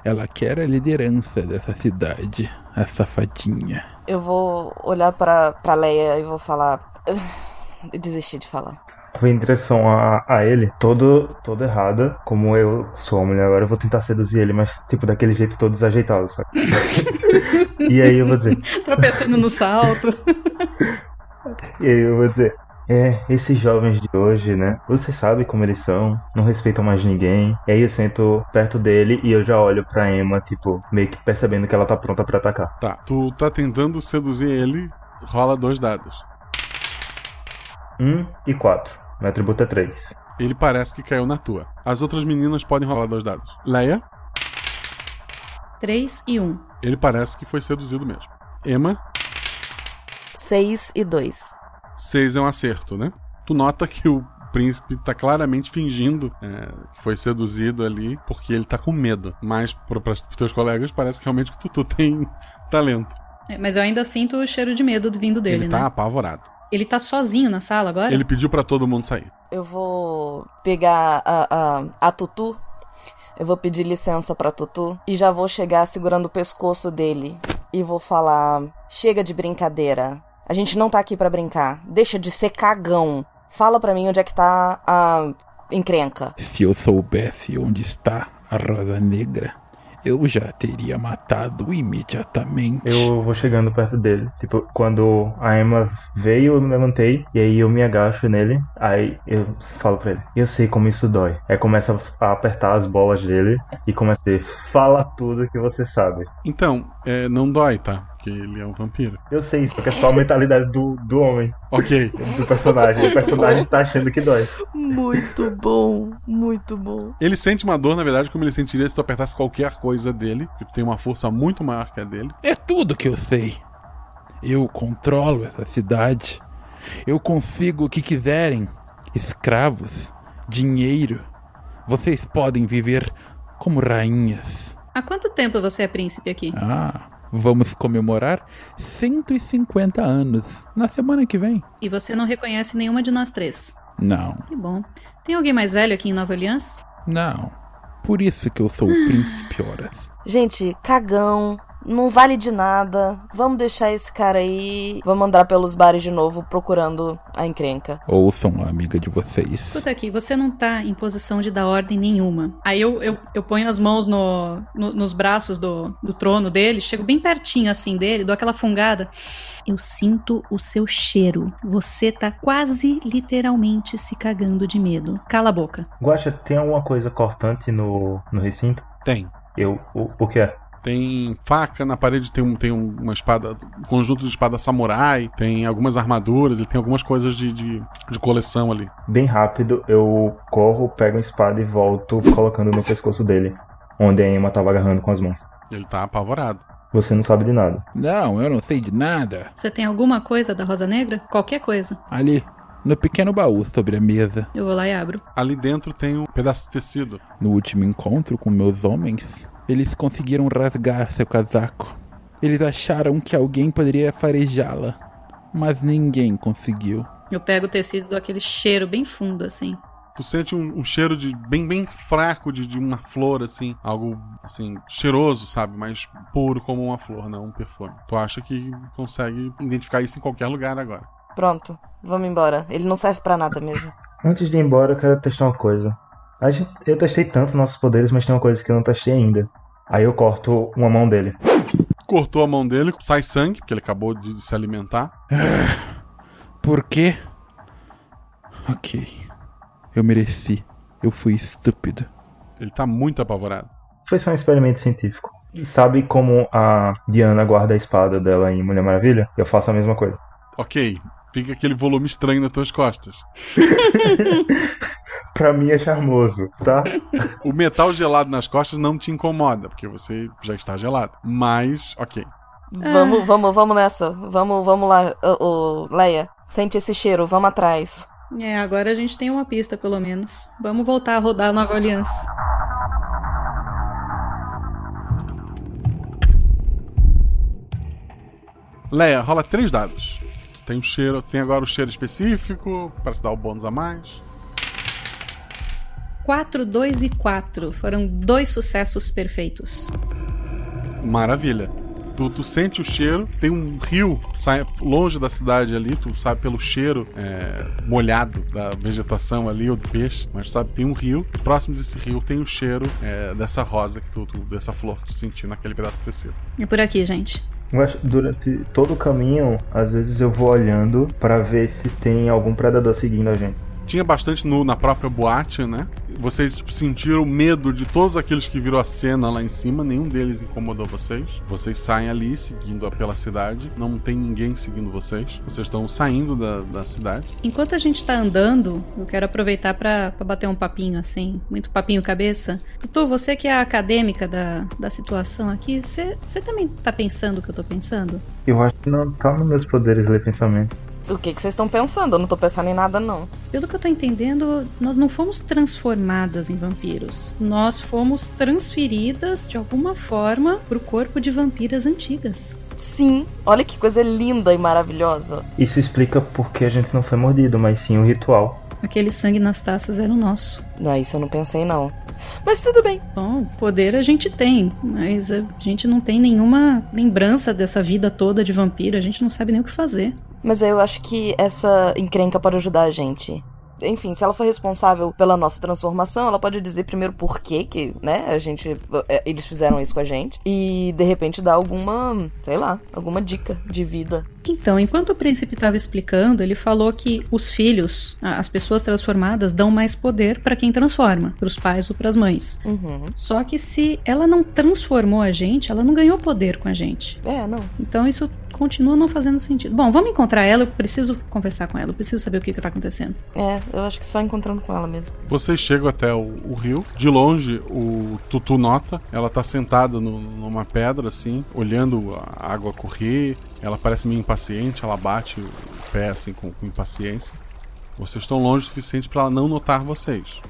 Ela quer a liderança dessa cidade, a safadinha. Eu vou olhar pra, pra Leia e vou falar. [SIGHS] Eu desisti de falar. Vou em direção a, a ele, todo, todo errada. Como eu sou a mulher agora, eu vou tentar seduzir ele, mas tipo daquele jeito todo desajeitado, sabe? [LAUGHS] e aí eu vou dizer. Tropeçando no salto. E aí eu vou dizer. É, esses jovens de hoje, né? Você sabe como eles são, não respeitam mais ninguém. E aí eu sento perto dele e eu já olho pra Emma, tipo, meio que percebendo que ela tá pronta pra atacar. Tá, tu tá tentando seduzir ele, rola dois dados. Um e quatro. Meu atributo é três. Ele parece que caiu na tua. As outras meninas podem rolar dois dados. Leia. 3 e 1. Ele parece que foi seduzido mesmo. Emma, 6 e 2. 6 é um acerto, né? Tu nota que o príncipe tá claramente fingindo é, que foi seduzido ali porque ele tá com medo. Mas para os teus colegas parece que realmente que tu, tu tem [LAUGHS] talento. É, mas eu ainda sinto o cheiro de medo vindo dele, ele tá né? apavorado. Ele tá sozinho na sala agora? Ele pediu para todo mundo sair. Eu vou pegar a, a, a Tutu. Eu vou pedir licença pra Tutu. E já vou chegar segurando o pescoço dele. E vou falar: Chega de brincadeira. A gente não tá aqui pra brincar. Deixa de ser cagão. Fala pra mim onde é que tá a encrenca. Se eu soubesse onde está a Rosa Negra, eu já teria matado imediatamente. Eu vou chegando perto dele. Tipo, quando a Emma veio, eu me levantei. E aí eu me agacho nele. Aí eu falo pra ele: Eu sei como isso dói. Aí começa a apertar as bolas dele. E começa a dizer: Fala tudo que você sabe. Então, é, não dói, tá? Porque ele é um vampiro. Eu sei isso, porque é só a mentalidade do, do homem. Ok. [LAUGHS] Do personagem. O personagem tá achando que dói. Muito bom, muito bom. Ele sente uma dor, na verdade, como ele sentiria se tu apertasse qualquer coisa dele. Porque tu tem uma força muito maior que a dele. É tudo que eu sei. Eu controlo essa cidade. Eu consigo o que quiserem: escravos, dinheiro. Vocês podem viver como rainhas. Há quanto tempo você é príncipe aqui? Ah, vamos comemorar 150 anos na semana que vem. E você não reconhece nenhuma de nós três? Não, Que bom. Tem alguém mais velho aqui em Nova Orleans? não. Por isso que eu sou o príncipe Horas. Gente, cagão. Não vale de nada. Vamos deixar esse cara aí. Vamos andar pelos bares de novo procurando a encrenca. Ouçam a amiga de vocês. Escuta aqui, você não tá em posição de dar ordem nenhuma. Aí eu, eu, eu ponho as mãos no, no- nos braços do, do trono dele, chego bem pertinho assim dele, dou aquela fungada. Eu sinto o seu cheiro. Você tá quase literalmente se cagando de medo. Cala a boca. Guaxa, tem alguma coisa cortante no, no recinto? Tem. Eu. O, o que é? Tem faca na parede, tem, um, tem um- uma espada, um conjunto de espada samurai, tem algumas armaduras, ele tem algumas coisas de, de, de coleção ali. Bem rápido, eu corro, pego a espada e volto colocando no pescoço dele. Onde a Emma tava agarrando com as mãos. Ele tá apavorado. Você não sabe de nada. Não, eu não sei de nada. Você tem alguma coisa da Rosa Negra? Qualquer coisa. Ali, no pequeno baú sobre a mesa. Eu vou lá e abro. Ali dentro tem um pedaço de tecido. No último encontro com meus homens, eles conseguiram rasgar seu casaco. Eles acharam que alguém poderia farejá-la, mas ninguém conseguiu. Eu pego o tecido, dou aquele cheiro bem fundo assim. Tu sente um, um cheiro de bem bem fraco de, de uma flor assim, algo assim cheiroso, sabe, mas puro como uma flor, não um perfume. Tu acha que consegue identificar isso em qualquer lugar agora? Pronto, vamos embora. Ele não serve pra nada mesmo. Antes de ir embora, eu quero testar uma coisa. Gente- eu testei tanto nossos poderes, mas tem uma coisa que eu não testei ainda. Aí eu corto uma mão dele. Cortou a mão dele, sai sangue, porque ele acabou de se alimentar. Por quê? Ok. Eu mereci. Eu fui estúpido. Ele tá muito apavorado. Foi só um experimento científico. E sabe como a Diana guarda a espada dela em Mulher Maravilha? Eu faço a mesma coisa. Ok, fica aquele volume estranho nas tuas costas. [LAUGHS] Pra mim é charmoso, tá? O metal gelado nas costas não te incomoda, porque você já está gelado. Mas, ok. Vamos, vamos, vamos nessa. Vamos, vamos lá, ô, Leia. Sente esse cheiro, vamos atrás. É, agora a gente tem uma pista pelo menos. Vamos voltar a rodar Nova Orleans. Leia, rola três dados. Tu tem um cheiro, tem agora o cheiro específico, para te dar o bônus a mais. 4, 2 e 4 foram dois sucessos perfeitos. Maravilha. Tu, tu sente o cheiro, tem um rio sai longe da cidade ali, tu sabe pelo cheiro é, molhado da vegetação ali ou do peixe, mas tu sabe que tem um rio. Próximo desse rio tem o cheiro é, dessa rosa que tu, tu- dessa flor que tu sentiu naquele pedaço de tecido. É por aqui, gente. Mas durante todo o caminho, às vezes eu vou olhando pra ver se tem algum predador seguindo a gente. Tinha bastante no, na própria boate, né? Vocês sentiram medo de todos aqueles que viram a cena lá em cima, nenhum deles incomodou vocês. Vocês saem ali, seguindo pela cidade, não tem ninguém seguindo vocês. Vocês estão saindo da, da cidade. Enquanto a gente tá andando, eu quero aproveitar pra pra bater um papinho assim, muito papinho cabeça. Tutu, você que é a acadêmica da, da situação aqui, você você também tá pensando o que eu tô pensando? Eu acho que não tá nos meus poderes ler pensamento. O que que vocês estão pensando? Eu não tô pensando em nada, não. Pelo que eu tô entendendo, nós não fomos transformadas em vampiros. Nós fomos transferidas de alguma forma pro corpo de vampiras antigas. Sim, olha que coisa linda e maravilhosa. Isso explica por que a gente não foi mordido, mas sim o ritual. Aquele sangue nas taças era o nosso. Não, isso eu não pensei, não. Mas tudo bem. Bom, poder a gente tem, mas a gente não tem nenhuma lembrança dessa vida toda de vampiro, a gente não sabe nem o que fazer. Mas eu acho que essa encrenca pode ajudar a gente. Enfim, se ela for responsável pela nossa transformação, ela pode dizer primeiro por que que, né, a gente, é, eles fizeram isso com a gente e de repente dar alguma, sei lá, alguma dica de vida. Então, enquanto o príncipe estava explicando, ele falou que os filhos, as pessoas transformadas, dão mais poder para quem transforma, para os pais ou para as mães. Uhum. Só que se ela não transformou a gente, ela não ganhou poder com a gente. É, não. Então isso continua não fazendo sentido. Bom, vamos encontrar ela, eu preciso conversar com ela, eu preciso saber o que, que tá acontecendo. É, eu acho que só encontrando com ela mesmo. Vocês chegam até o, o rio. De longe, o Tutu nota. Ela tá sentada no- numa pedra, assim, olhando a água correr. Ela parece meio impaciente, ela bate o pé, assim, com, com impaciência. Vocês estão longe o suficiente para ela não notar vocês.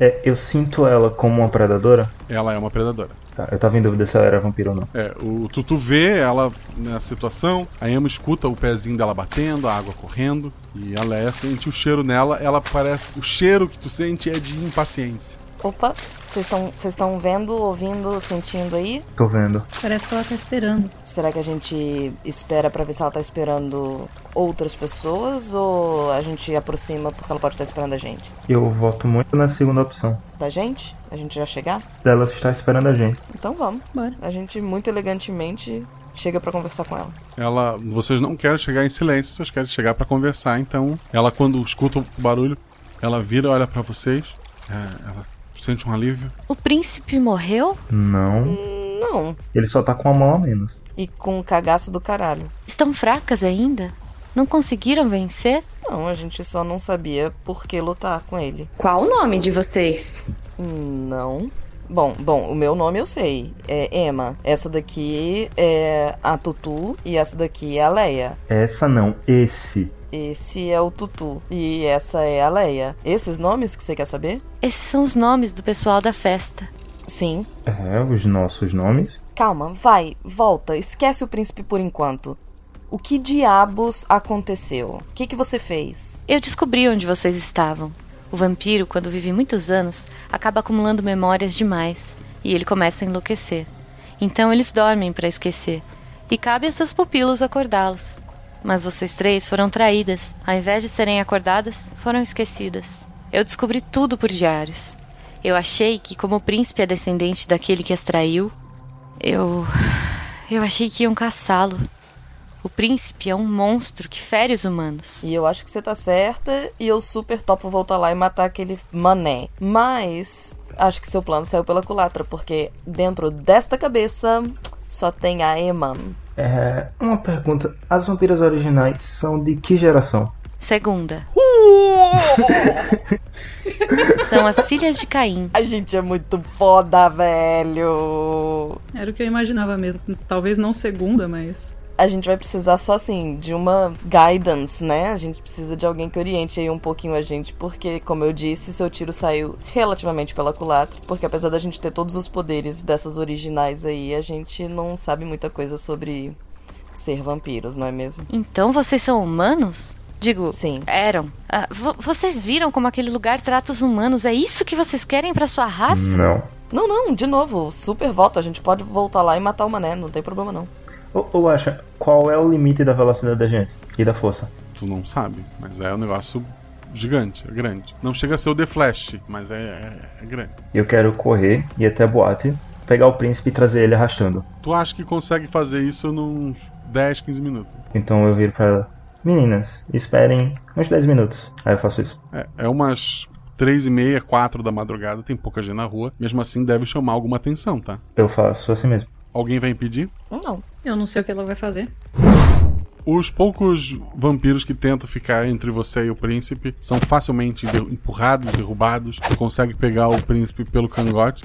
É, eu sinto ela como uma predadora. Ela é uma predadora. Tá, eu tava em dúvida se ela era vampiro ou não. É, o Tutu vê ela nessa situação, a Emma escuta o pezinho dela batendo, a água correndo, e a Leia sente o cheiro nela, ela parece. O cheiro que tu sente é de impaciência. Opa, vocês estão vocês estão vendo, ouvindo, sentindo aí? Tô vendo. Parece que ela tá esperando. Será que a gente espera pra ver se ela tá esperando outras pessoas ou a gente aproxima porque ela pode estar esperando a gente? Eu voto muito na segunda opção. Da gente? A gente já chegar? Dela estar esperando a gente. Então vamos. Bora. A gente muito elegantemente chega pra conversar com ela. Ela, vocês não querem chegar em silêncio, vocês querem chegar pra conversar. Então, ela quando escuta o barulho, ela vira, olha pra vocês, é, ela sente um alívio. O príncipe morreu? Não. Não. Ele só tá com a mão a menos. E com um cagaço do caralho. Estão fracas ainda? Não conseguiram vencer? Não, a gente só não sabia por que lutar com ele. Qual o nome de vocês? Não. Bom, bom, o meu nome eu sei. É Emma. Essa daqui é a Tutu e essa daqui é a Leia. Essa não, esse. Esse é o Tutu e essa é a Leia. Esses nomes que você quer saber? Esses são os nomes do pessoal da festa. Sim. É, os nossos nomes. Calma, vai, volta, esquece o príncipe por enquanto. O que diabos aconteceu? O que, que você fez? Eu descobri onde vocês estavam. O vampiro, quando vive muitos anos, acaba acumulando memórias demais e ele começa a enlouquecer. Então eles dormem para esquecer e cabe aos seus pupilos acordá-los. Mas vocês três foram traídas. Ao invés de serem acordadas, foram esquecidas. Eu descobri tudo por diários. Eu achei que, como o príncipe é descendente daquele que as traiu, eu. Eu achei que iam caçá-lo. O príncipe é um monstro que fere os humanos. E eu acho que você tá certa e eu super topo voltar lá e matar aquele mané. Mas acho que seu plano saiu pela culatra, porque dentro desta cabeça só tem a Emma. É, uma pergunta. As vampiras originais são de que geração? Segunda. [LAUGHS] São as filhas de Caim. A gente é muito foda, velho. Era o que eu imaginava mesmo. Talvez não segunda, mas. A gente vai precisar só assim de uma guidance, né? A gente precisa de alguém que oriente aí um pouquinho a gente, porque, como eu disse, seu tiro saiu relativamente pela culatra. Porque apesar da gente ter todos os poderes dessas originais aí, a gente não sabe muita coisa sobre ser vampiros, não é mesmo? Então vocês são humanos? Digo, Sim. eram. Ah, vo- vocês viram como aquele lugar trata os humanos? É isso que vocês querem pra sua raça? Não. Não, não, de novo, super volta. A gente pode voltar lá e matar o mané, não tem problema não. Ou, ou acha, qual é o limite da velocidade da gente? E da força? Tu não sabe, mas é um negócio gigante, é grande. Não chega a ser o The Flash, mas é, é, é grande. Eu quero correr, ir até a boate, pegar o príncipe e trazer ele arrastando. Tu acha que consegue fazer isso nos 10, 15 minutos? Então eu viro pra ela. Meninas, esperem uns 10 minutos. Aí eu faço isso. É, é umas três e meia, quatro da madrugada, tem pouca gente na rua. Mesmo assim, deve chamar alguma atenção, tá? Eu faço assim mesmo. Alguém vai impedir? Não. Eu não sei o que ela vai fazer. Os poucos vampiros que tentam ficar entre você e o príncipe são facilmente de- empurrados, derrubados. Tu consegue pegar o príncipe pelo cangote.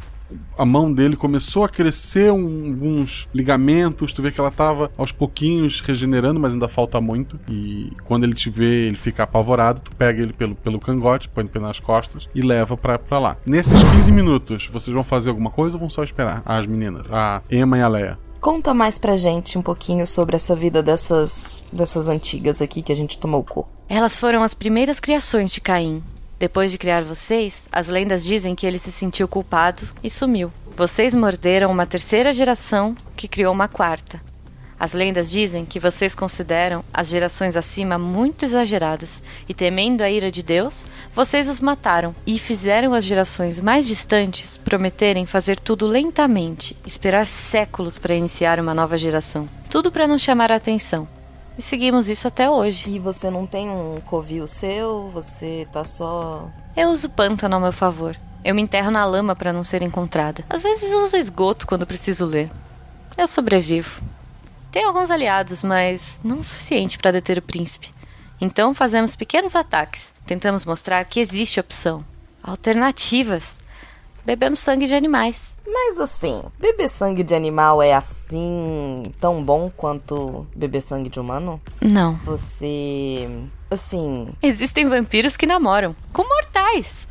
A mão dele começou a crescer um- alguns ligamentos. Tu vê que ela tava aos pouquinhos regenerando, mas ainda falta muito. E quando ele te vê, ele fica apavorado. Tu pega ele pelo, pelo cangote, põe ele nas costas e leva pra, pra lá. Nesses 15 minutos, vocês vão fazer alguma coisa ou vão só esperar? As meninas, a Emma e a Leia. Conta mais pra gente um pouquinho sobre essa vida dessas, dessas antigas aqui que a gente tomou o corpo. Elas foram as primeiras criações de Caim. Depois de criar vocês, as lendas dizem que ele se sentiu culpado e sumiu. Vocês morderam uma terceira geração que criou uma quarta. As lendas dizem que vocês consideram as gerações acima muito exageradas e, temendo a ira de Deus, vocês os mataram e fizeram as gerações mais distantes prometerem fazer tudo lentamente, esperar séculos para iniciar uma nova geração. Tudo para não chamar a atenção. E seguimos isso até hoje. E você não tem um covil seu? Você tá só. Eu uso pântano ao meu favor. Eu me enterro na lama para não ser encontrada. Às vezes uso esgoto quando preciso ler. Eu sobrevivo. Tenho alguns aliados, mas não o suficiente para deter o príncipe. Então fazemos pequenos ataques. Tentamos mostrar que existe opção. Alternativas. Bebemos sangue de animais. Mas assim, beber sangue de animal é assim tão bom quanto beber sangue de humano? Não. Você. Assim. Existem vampiros que namoram com mortais.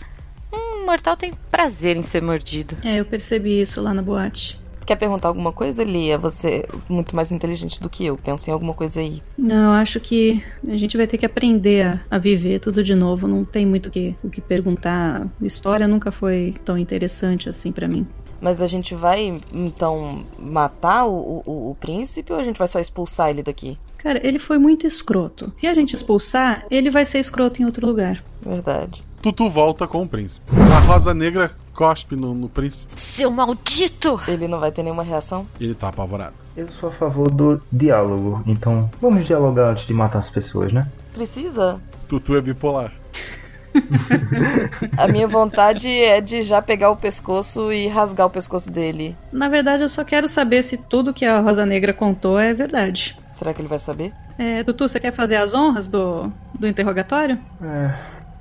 Um mortal tem prazer em ser mordido. É, eu percebi isso lá na boate. Quer perguntar alguma coisa, Lia? Você é muito mais inteligente do que eu. Pensa em alguma coisa aí. Não, eu acho que a gente vai ter que aprender a, a viver tudo de novo. Não tem muito o que, o que perguntar. História nunca foi tão interessante assim pra mim. Mas a gente vai, então, matar o, o, o príncipe ou a gente vai só expulsar ele daqui? Cara, ele foi muito escroto. Se a gente expulsar, ele vai ser escroto em outro lugar. Verdade. Tutu volta com o príncipe. A Rosa Negra cospe no, no príncipe. Seu maldito! Ele não vai ter nenhuma reação? Ele tá apavorado. Eu sou a favor do diálogo, então vamos dialogar antes de matar as pessoas, né? Precisa? Tutu é bipolar. A minha vontade é de já pegar o pescoço e rasgar o pescoço dele. Na verdade, eu só quero saber se tudo que a Rosa Negra contou é verdade. Será que ele vai saber? É, Tutu, você quer fazer as honras do, do interrogatório? É.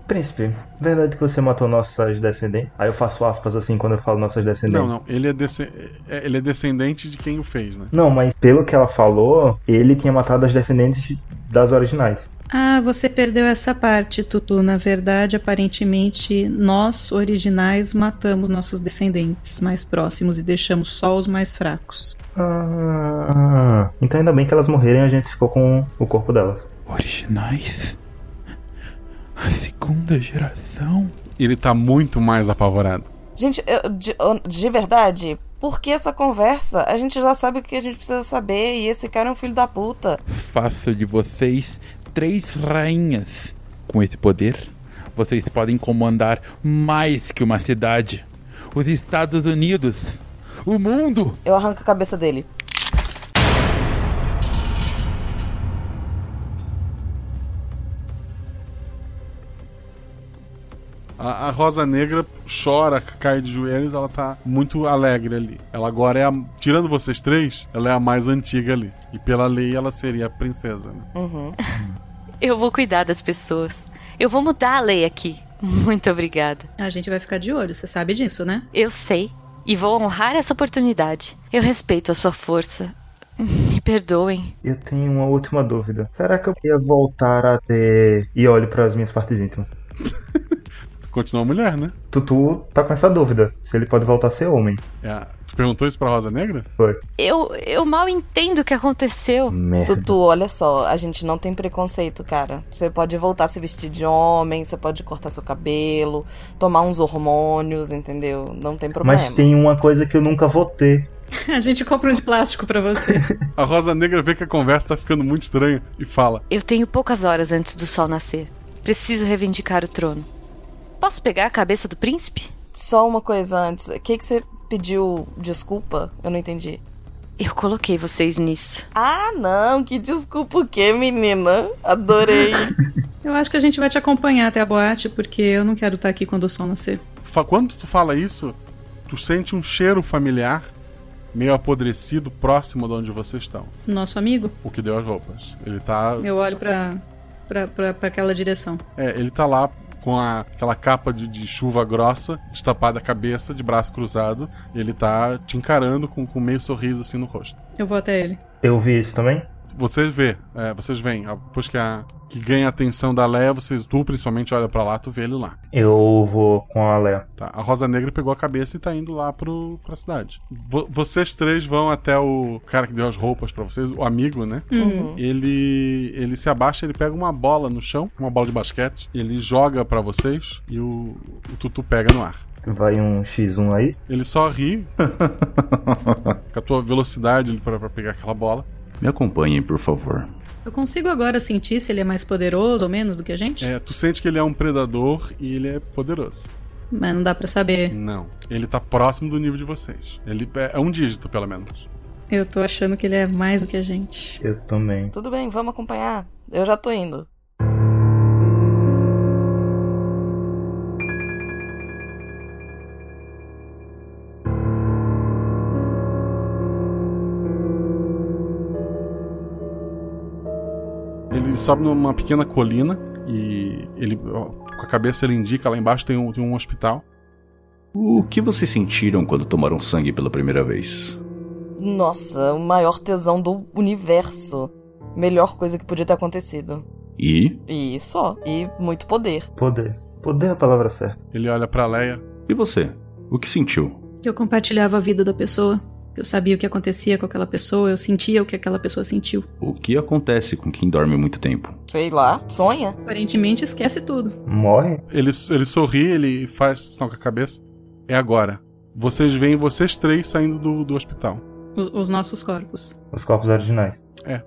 Príncipe, verdade que você matou nossas descendentes? Aí eu faço aspas assim quando eu falo nossas descendentes. Não, não. Ele é, desce- é- ele é descendente de quem o fez, né? Não, mas pelo que ela falou, ele tinha matado as descendentes das originais. Ah, você perdeu essa parte, Tutu. Na verdade, aparentemente, nós, originais, matamos nossos descendentes mais próximos e deixamos só os mais fracos. Ah, então ainda bem que elas morreram e a gente ficou com o corpo delas. Originais? A segunda geração? Ele tá muito mais apavorado. Gente, eu- de, de verdade, por que essa conversa? A gente já sabe o que a gente precisa saber e esse cara é um filho da puta. Faço de vocês três rainhas. Com esse poder, vocês podem comandar mais que uma cidade. Os Estados Unidos. O mundo. Eu arranco a cabeça dele. A, a Rosa Negra chora, cai de joelhos, ela tá muito alegre ali. Ela agora é a. Tirando vocês três, ela é a mais antiga ali. E pela lei ela seria a princesa, né? Uhum. Eu vou cuidar das pessoas. Eu vou mudar a lei aqui. Muito obrigada. A gente vai ficar de olho, você sabe disso, né? Eu sei. E vou honrar essa oportunidade. Eu respeito a sua força. Me perdoem. Eu tenho uma última dúvida. Será que eu ia voltar a ter. E olho para as minhas partes íntimas? [LAUGHS] Continua mulher, né? Tutu tá com essa dúvida. Se ele pode voltar a ser homem. É. Tu perguntou isso pra Rosa Negra? Foi. Eu, eu mal entendo o que aconteceu. Merda. Tutu, olha só, a gente não tem preconceito, cara. Você pode voltar a se vestir de homem, você pode cortar seu cabelo, tomar uns hormônios, entendeu? Não tem problema. Mas tem uma coisa que eu nunca vou ter. [LAUGHS] A gente compra um de plástico pra você. [LAUGHS] A Rosa Negra vê que a conversa tá ficando muito estranha e fala: Eu tenho poucas horas antes do sol nascer. Preciso reivindicar o trono. Posso pegar a cabeça do príncipe? Só uma coisa antes. O que, que você pediu desculpa? Eu não entendi. Eu coloquei vocês nisso. Ah, não, que desculpa o quê, menina? Adorei. [LAUGHS] Eu acho que a gente vai te acompanhar até a boate, porque eu não quero estar aqui quando o sol nascer. Quando tu fala isso, tu sente um cheiro familiar, meio apodrecido, próximo de onde vocês estão. Nosso amigo, O que deu as roupas. Ele tá. eu olho pra, pra, pra, pra aquela direção. É, ele tá lá com a- aquela capa de, de chuva grossa, destapada a cabeça, de braço cruzado. Ele tá te encarando com, com meio sorriso assim no rosto. Eu vou até ele. Eu vi isso também? Vocês vê, é, vocês veem, depois que, a, que ganha a atenção da Leia, vocês, tu principalmente olha pra lá, tu vê ele lá. Eu vou com a Léa. Tá, a Rosa Negra pegou a cabeça e tá indo lá pro, pra cidade. Vo- vocês três vão até o cara que deu as roupas pra vocês, o amigo, né? Uhum. Ele ele se abaixa, ele pega uma bola no chão, uma bola de basquete, ele joga pra vocês e o, o Tutu pega no ar. Vai um X1 aí. Ele só ri [LAUGHS] com a tua velocidade pra, pra pegar aquela bola. Me acompanhem, por favor. Eu consigo agora sentir se ele é mais poderoso ou menos do que a gente? É, tu sente que ele é um predador e ele é poderoso. Mas não dá pra saber. Não, ele tá próximo do nível de vocês. Ele é é um dígito, pelo menos. Eu tô achando que ele é mais do que a gente. Eu também. Tudo bem, vamos acompanhar. Eu já tô indo. Ele sobe numa pequena colina e ele, com a cabeça ele indica lá embaixo tem um, tem um hospital. O que vocês sentiram quando tomaram sangue pela primeira vez? Nossa, o maior tesão do universo. Melhor coisa que podia ter acontecido. E? E só. E muito poder. Poder. Poder é a palavra certa. Ele olha pra Leia. E você? O que sentiu? Que eu compartilhava a vida da pessoa. Eu sabia o que acontecia com aquela pessoa, eu sentia o que aquela pessoa sentiu. O que acontece com quem dorme muito tempo? Sei lá, sonha? Aparentemente esquece tudo. Morre? Ele, ele sorri, ele faz sinal com a cabeça. É agora. Vocês veem vocês três saindo do, do hospital. O- os nossos corpos. Os corpos originais. É.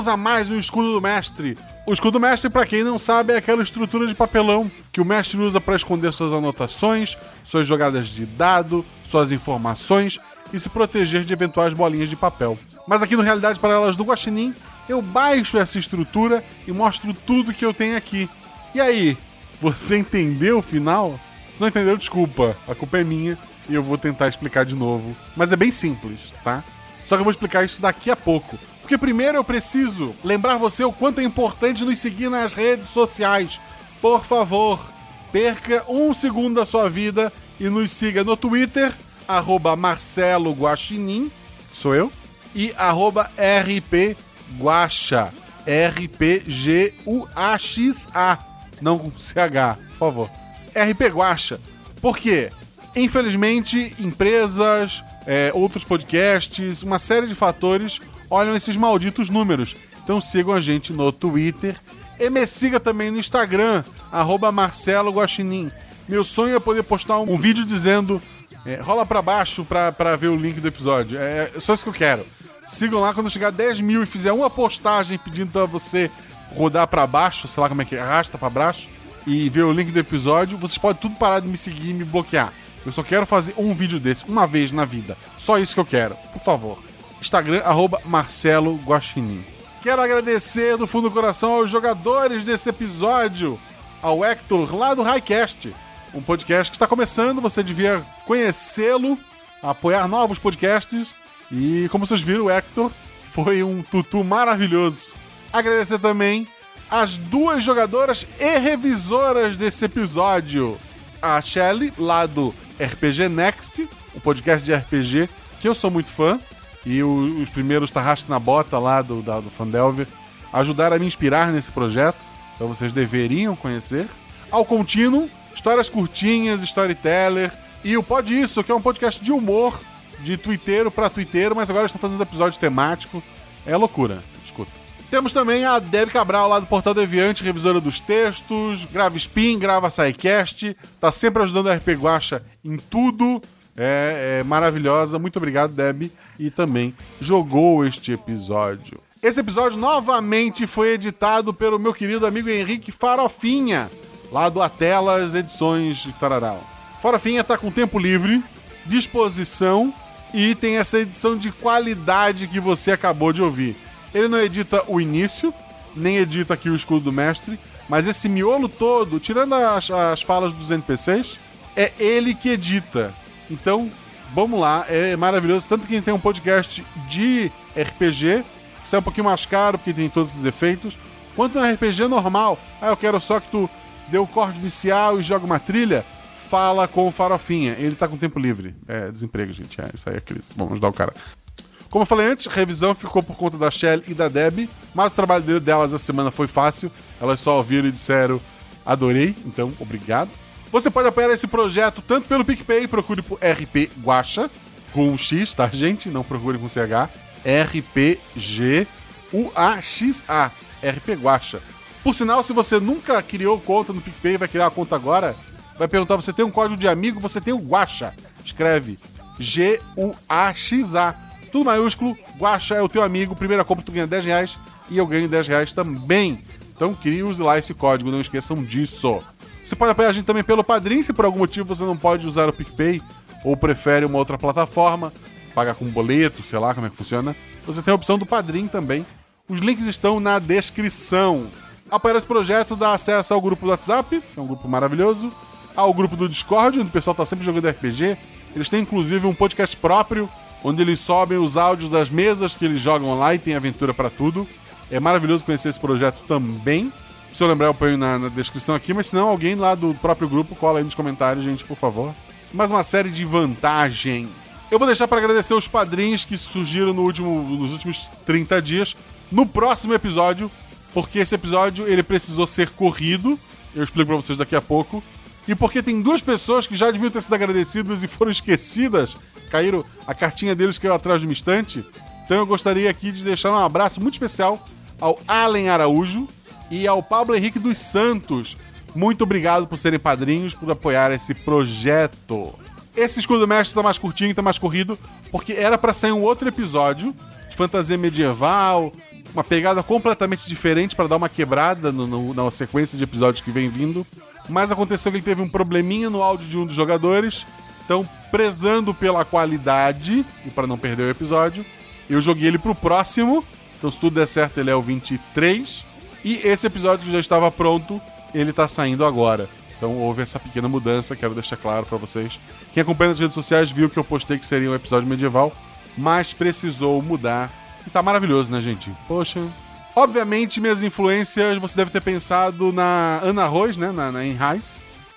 chegamos a mais um escudo do mestre. O escudo do mestre, pra quem não sabe, é aquela estrutura de papelão que o mestre usa pra esconder suas anotações, suas jogadas de dado, suas informações e se proteger de eventuais bolinhas de papel. Mas aqui no Realidade Paralelas do Guaxinim, eu baixo essa estrutura e mostro tudo que eu tenho aqui. E aí, você entendeu o final? Se não entendeu, desculpa, a culpa é minha e eu vou tentar explicar de novo. Mas é bem simples, tá? Só que eu vou explicar isso daqui a pouco. Porque primeiro eu preciso lembrar você o quanto é importante nos seguir nas redes sociais. Por favor, perca um segundo da sua vida e nos siga no Twitter, arroba Marcelo Guaxinim, sou eu, e arroba RP Guaxa, R-P-G-U-A-X-A, não com CH, por favor. RP Guaxa. Por quê? Infelizmente, empresas, é, outros podcasts, uma série de fatores olham esses malditos números. Então sigam a gente no Twitter e me siga também no Instagram, arroba Marcelo Guaxinim. Meu sonho é poder postar um, um vídeo dizendo é, rola pra baixo pra, ver o link do episódio. É, é só isso que eu quero. Sigam lá quando chegar a 10 mil e fizer uma postagem pedindo pra você rodar pra baixo, sei lá como é que é, arrasta pra baixo, e ver o link do episódio, vocês podem tudo parar de me seguir e me bloquear. Eu só quero fazer um vídeo desse, uma vez na vida. Só isso que eu quero, por favor. Instagram, arroba Marcelo Guaxinim. Quero agradecer do fundo do coração aos jogadores desse episódio, ao Hector lá do Highcast, um podcast que está começando, você devia conhecê-lo, apoiar novos podcasts. E como vocês viram, o Hector foi um tutu maravilhoso. Agradecer também as duas jogadoras e revisoras desse episódio. A Shelly, lá do RPG Next, o podcast de RPG, que eu sou muito fã. E o, os primeiros Tarrasque na Bota lá do, da, do Fandelver ajudaram a me inspirar nesse projeto. Então vocês deveriam conhecer. Ao contínuo, histórias curtinhas, storyteller. E o Pode Isso, que é um podcast de humor, de twitteiro para twitteiro, mas agora estão fazendo uns episódios temáticos. É loucura, escuta. Temos também a Deb Cabral lá do Portal Deviante, revisora dos textos, grava spin, grava sidecast, tá sempre ajudando a RP Guacha em tudo. É, é maravilhosa. Muito obrigado, Deb. E também jogou este episódio. Esse episódio novamente foi editado pelo meu querido amigo Henrique Farofinha, lá do Atelas Edições de Tararau. Farofinha tá com tempo livre, disposição e tem essa edição de qualidade que você acabou de ouvir. Ele não edita o início, nem edita aqui o escudo do mestre, mas esse miolo todo, tirando as, as falas dos NPCs, é ele que edita. Então, vamos lá, é maravilhoso. Tanto que tem um podcast de RPG, que sai um pouquinho mais caro, porque tem todos esses efeitos, quanto um RPG normal. Ah, eu quero só que tu dê o corte inicial e joga uma trilha. Fala com o Farofinha. Ele tá com tempo livre. É desemprego, gente. É, isso aí é crise. Vamos ajudar o cara. Como eu falei antes, a revisão ficou por conta da Shelly e da Deb, mas o trabalho delas essa semana foi fácil. Elas só ouviram e disseram adorei, então obrigado. Você pode apoiar esse projeto tanto pelo PicPay, procure por RP Guacha, com um X, tá, gente? Não procure com CH. R-P-G-U-A-X-A. RP Guacha. Por sinal, se você nunca criou conta no PicPay vai criar a conta agora, vai perguntar: você tem um código de amigo? Você tem o Guacha. Escreve G-U-A-X-A. Tudo maiúsculo, Guacha é o teu amigo. Primeira compra tu ganha 10 reais e eu ganho 10 reais também. Então crie use lá esse código, não esqueçam disso. Você pode apoiar a gente também pelo Padrim, se por algum motivo você não pode usar o PicPay ou prefere uma outra plataforma, pagar com boleto, sei lá como é que funciona. Você tem a opção do Padrim também. Os links estão na descrição. Apoiar esse projeto dá acesso ao grupo do WhatsApp, que é um grupo maravilhoso, ao grupo do Discord, onde o pessoal está sempre jogando RPG. Eles têm inclusive um podcast próprio, onde eles sobem os áudios das mesas que eles jogam lá e tem aventura para tudo. É maravilhoso conhecer esse projeto também. Se eu lembrar, eu ponho na, na, descrição aqui, mas se não, alguém lá do próprio grupo cola aí nos comentários, gente, por favor. Mais uma série de vantagens. Eu vou deixar para agradecer os padrinhos que surgiram no último, nos últimos 30 dias, no próximo episódio, porque esse episódio ele precisou ser corrido. Eu explico para vocês daqui a pouco. E porque tem duas pessoas que já deviam ter sido agradecidas e foram [LAUGHS] esquecidas. Caíram, a cartinha deles caiu atrás de uma estante. Então eu gostaria aqui de deixar um abraço muito especial ao Allen Araújo, e ao Pablo Henrique dos Santos. Muito obrigado por serem padrinhos, por apoiar esse projeto. Esse escudo mestre tá mais curtinho, tá mais corrido, porque era para sair um outro episódio de fantasia medieval, uma pegada completamente diferente para dar uma quebrada no, no, na sequência de episódios que vem vindo. Mas aconteceu que ele teve um probleminha no áudio de um dos jogadores. Então, prezando pela qualidade e para não perder o episódio, eu joguei ele pro próximo. Então, se tudo der certo, ele é o 23. E esse episódio que já estava pronto, ele está saindo agora. Então houve essa pequena mudança, quero deixar claro para vocês. Quem acompanha nas redes sociais viu que eu postei que seria um episódio medieval, mas precisou mudar. E tá maravilhoso, né, gente? Poxa. Obviamente, minhas influências, você deve ter pensado na Ana Rose, né, na, na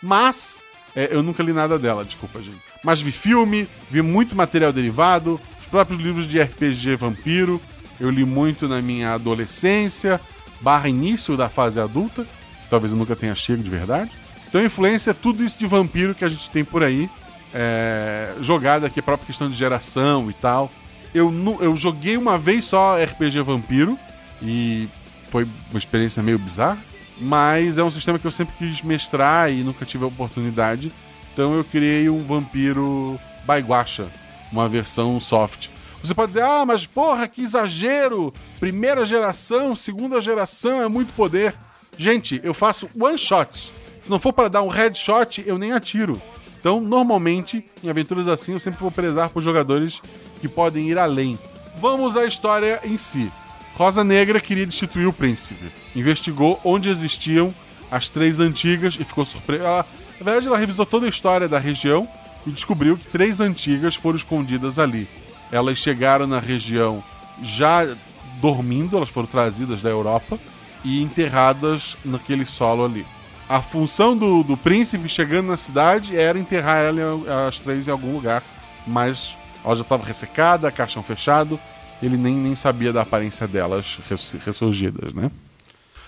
mas é, eu nunca li nada dela, desculpa, gente. Mas vi filme, vi muito material derivado, os próprios livros de RPG vampiro, eu li muito na minha adolescência, barra início da fase adulta, que talvez eu nunca tenha chego de verdade. Então influência é tudo isso de vampiro que a gente tem por aí, é, jogado aqui, própria questão de geração e tal. Eu, eu joguei uma vez só RPG Vampiro e foi uma experiência meio bizarra, mas é um sistema que eu sempre quis mestrar e nunca tive a oportunidade. Então eu criei um Vampiro Baiguacha, uma versão soft. Você pode dizer, ah, mas porra, que exagero! Primeira geração, segunda geração é muito poder. Gente, eu faço one shot. Se não for para dar um headshot, eu nem atiro. Então, normalmente, em aventuras assim, eu sempre vou prezar por jogadores que podem ir além. Vamos à história em si. Rosa Negra queria destituir o príncipe. Investigou onde existiam as três antigas e ficou surpresa. na verdade, ela revisou toda a história da região e descobriu que três antigas foram escondidas ali. Elas chegaram na região já dormindo, elas foram trazidas da Europa e enterradas naquele solo ali. A função do, do príncipe chegando na cidade era enterrar ela, as três em algum lugar, mas ela já estava ressecada, caixão fechado, ele nem, nem sabia da aparência delas ressurgidas, né?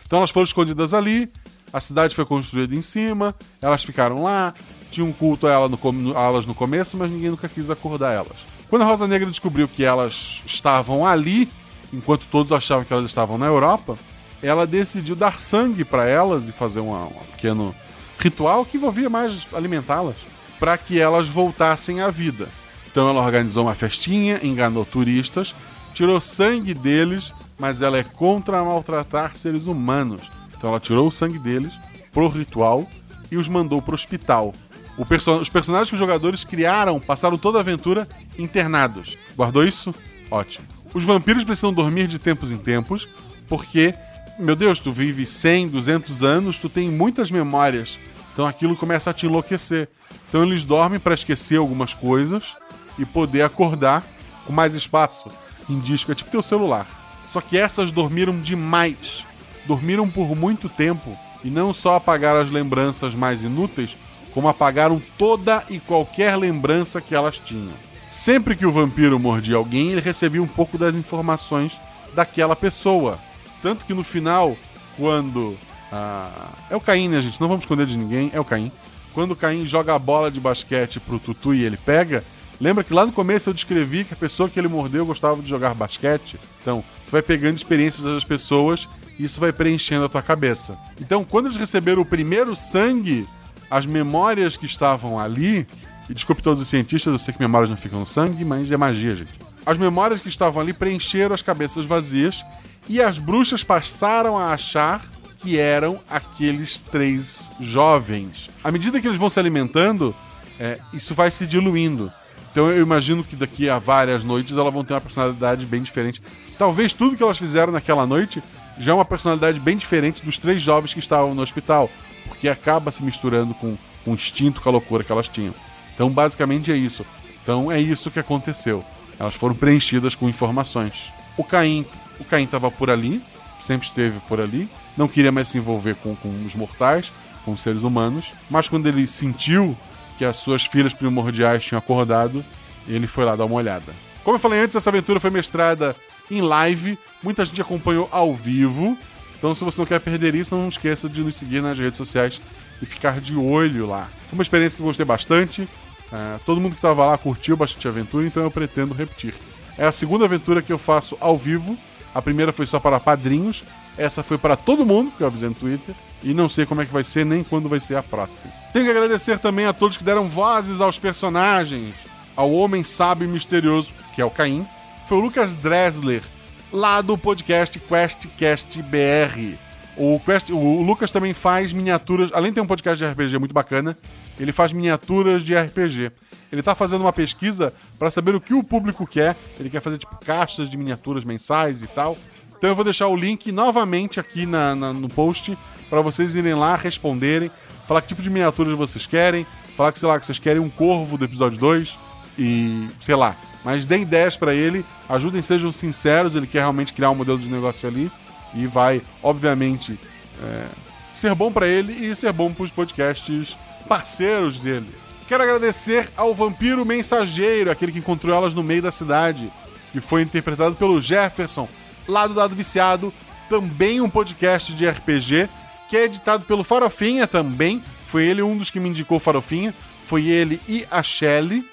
Então elas foram escondidas ali, a cidade foi construída em cima, elas ficaram lá, tinha um culto a, ela no, a elas no começo, mas ninguém nunca quis acordar elas. Quando a Rosa Negra descobriu que elas estavam ali, enquanto todos achavam que elas estavam na Europa, ela decidiu dar sangue para elas e fazer um, um pequeno ritual que envolvia mais alimentá-las, para que elas voltassem à vida. Então ela organizou uma festinha, enganou turistas, tirou sangue deles, mas ela é contra maltratar seres humanos. Então ela tirou o sangue deles pro ritual e os mandou pro hospital. Perso os personagens que os jogadores criaram passaram toda a aventura internados. Guardou isso? Ótimo. Os vampiros precisam dormir de tempos em tempos, porque, meu Deus, tu vive 100, 200 anos, tu tem muitas memórias. Então aquilo começa a te enlouquecer. Então eles dormem para esquecer algumas coisas e poder acordar com mais espaço em disco. É tipo teu celular. Só que essas dormiram demais. Dormiram por muito tempo e não só apagaram as lembranças mais inúteis, como apagaram toda e qualquer lembrança que elas tinham. Sempre que o vampiro mordia alguém, ele recebia um pouco das informações daquela pessoa. Tanto que no final, quando. Ah, é o Caim, né, gente? Não vamos esconder de ninguém, é o Caim. Quando o Caim joga a bola de basquete pro Tutu e ele pega, lembra que lá no começo eu descrevi que a pessoa que ele mordeu gostava de jogar basquete? Então, tu vai pegando experiências das pessoas e isso vai preenchendo a tua cabeça. Então, quando eles receberam o primeiro sangue, as memórias que estavam ali, e desculpe todos os cientistas, eu sei que memórias não ficam no sangue, mas é magia, gente. As memórias que estavam ali preencheram as cabeças vazias e as bruxas passaram a achar que eram aqueles três jovens. À medida que eles vão se alimentando, é, isso vai se diluindo. Então eu imagino que daqui a várias noites elas vão ter uma personalidade bem diferente. Talvez tudo que elas fizeram naquela noite já é uma personalidade bem diferente dos três jovens que estavam no hospital porque acaba se misturando com, o instinto, com a loucura que elas tinham. Então, basicamente é isso. Então, é isso que aconteceu. Elas foram preenchidas com informações. O Caim, o Caim estava por ali, sempre esteve por ali, não queria mais se envolver com, com os mortais, com os seres humanos, mas quando ele sentiu que as suas filhas primordiais tinham acordado, ele foi lá dar uma olhada. Como eu falei antes, essa aventura foi mestrada em live, muita gente acompanhou ao vivo, então, se você não quer perder isso, não esqueça de nos seguir nas redes sociais e ficar de olho lá. Foi uma experiência que eu gostei bastante. É, todo mundo que estava lá curtiu bastante a aventura, então eu pretendo repetir. É a segunda aventura que eu faço ao vivo. A primeira foi só para padrinhos. Essa foi para todo mundo, que eu avisei no Twitter. E não sei como é que vai ser, nem quando vai ser a próxima. Tenho que agradecer também a todos que deram vozes aos personagens. Ao Homem Sábio e Misterioso, que é o Caim. Foi o Lucas Dressler, lá do podcast QuestCast BR. O, Quest, o Lucas também faz miniaturas, além de ter um podcast de RPG muito bacana, ele faz miniaturas de RPG. Ele está fazendo uma pesquisa para saber o que o público quer. Ele quer fazer tipo caixas de miniaturas mensais e tal. Então eu vou deixar o link novamente aqui na, na no post para vocês irem lá responderem, falar que tipo de miniaturas vocês querem, falar que sei lá que vocês querem um corvo do episódio 2 e sei lá, mas deem ideias para ele, ajudem, sejam sinceros, ele quer realmente criar um modelo de negócio ali e vai, obviamente, é, ser bom para ele e ser bom para os podcasts parceiros dele. Quero agradecer ao Vampiro Mensageiro, aquele que encontrou elas no meio da cidade, que foi interpretado pelo Jefferson, lá do Dado Viciado, também um podcast de RPG, que é editado pelo Farofinha também. Foi ele um dos que me indicou Farofinha. Foi ele e a Shelley.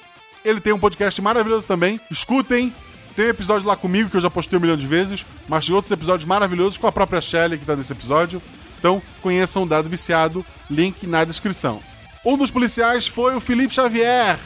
Ele tem um podcast maravilhoso também. Escutem. Tem episódio lá comigo que eu já postei um milhão de vezes, mas tem outros episódios maravilhosos com a própria Shelly que tá nesse episódio. Então, conheçam o Dado Viciado, link na descrição. Um dos policiais foi o Felipe Xavier,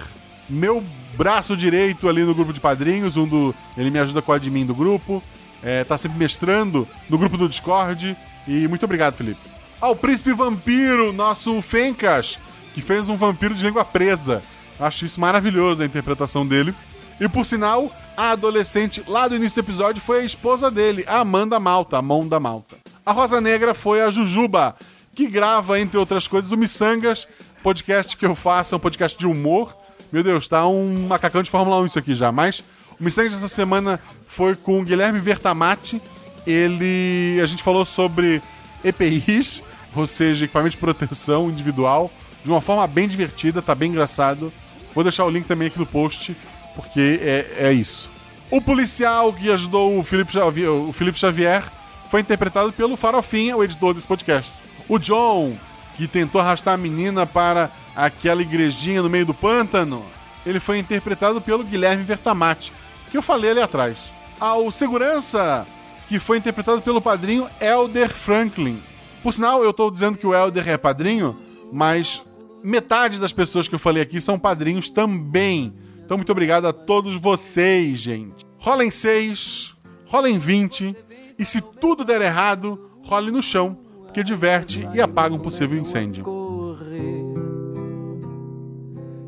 meu braço direito ali no grupo de padrinhos, um do, ele me ajuda com a admin do grupo, é, tá sempre mestrando no grupo do Discord, e muito obrigado, Felipe. Ao Príncipe Vampiro, nosso Fencas, que fez um vampiro de língua presa. Acho isso maravilhoso a interpretação dele. E por sinal, a adolescente lá do início do episódio foi a esposa dele, a Amanda Malta, a mão da Malta. A Rosa Negra foi a Jujuba, que grava, entre outras coisas, o Missangas, podcast que eu faço, é um podcast de humor. Meu Deus, tá um macacão de Fórmula 1 isso aqui já. Mas o mistério dessa semana foi com o Guilherme Vertamati. Ele. A gente falou sobre EPIs, ou seja, equipamento de proteção individual, de uma forma bem divertida, tá bem engraçado. Vou deixar o link também aqui no post, porque é, é isso. O policial que ajudou o Felipe Xavier, o Felipe Xavier foi interpretado pelo Farofinha, o editor desse podcast. O John, que tentou arrastar a menina para aquela igrejinha no meio do pântano, ele foi interpretado pelo Guilherme Vertamati, que eu falei ali atrás. Ao segurança, que foi interpretado pelo padrinho Elder Franklin. Por sinal, eu estou dizendo que o Elder é padrinho, mas metade das pessoas que eu falei aqui são padrinhos também. Então, muito obrigado a todos vocês, gente. Rola em 6, rola em 20, e se tudo der errado, role no chão, porque diverte e apaga um possível incêndio.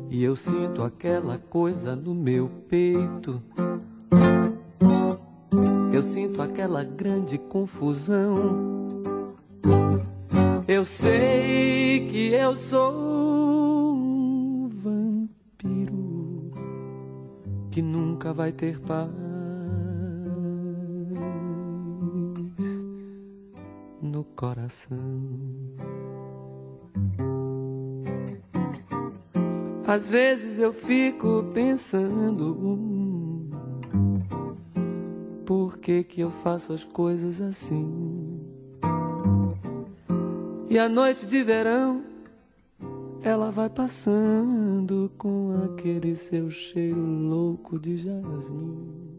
E eu sinto aquela coisa no meu peito. Eu sinto aquela grande confusão. Eu sei que eu sou um vampiro que nunca vai ter paz no coração. Às vezes eu fico pensando hum, por que que eu faço as coisas assim. E a noite de verão ela vai passando com aquele seu cheiro louco de jasmim.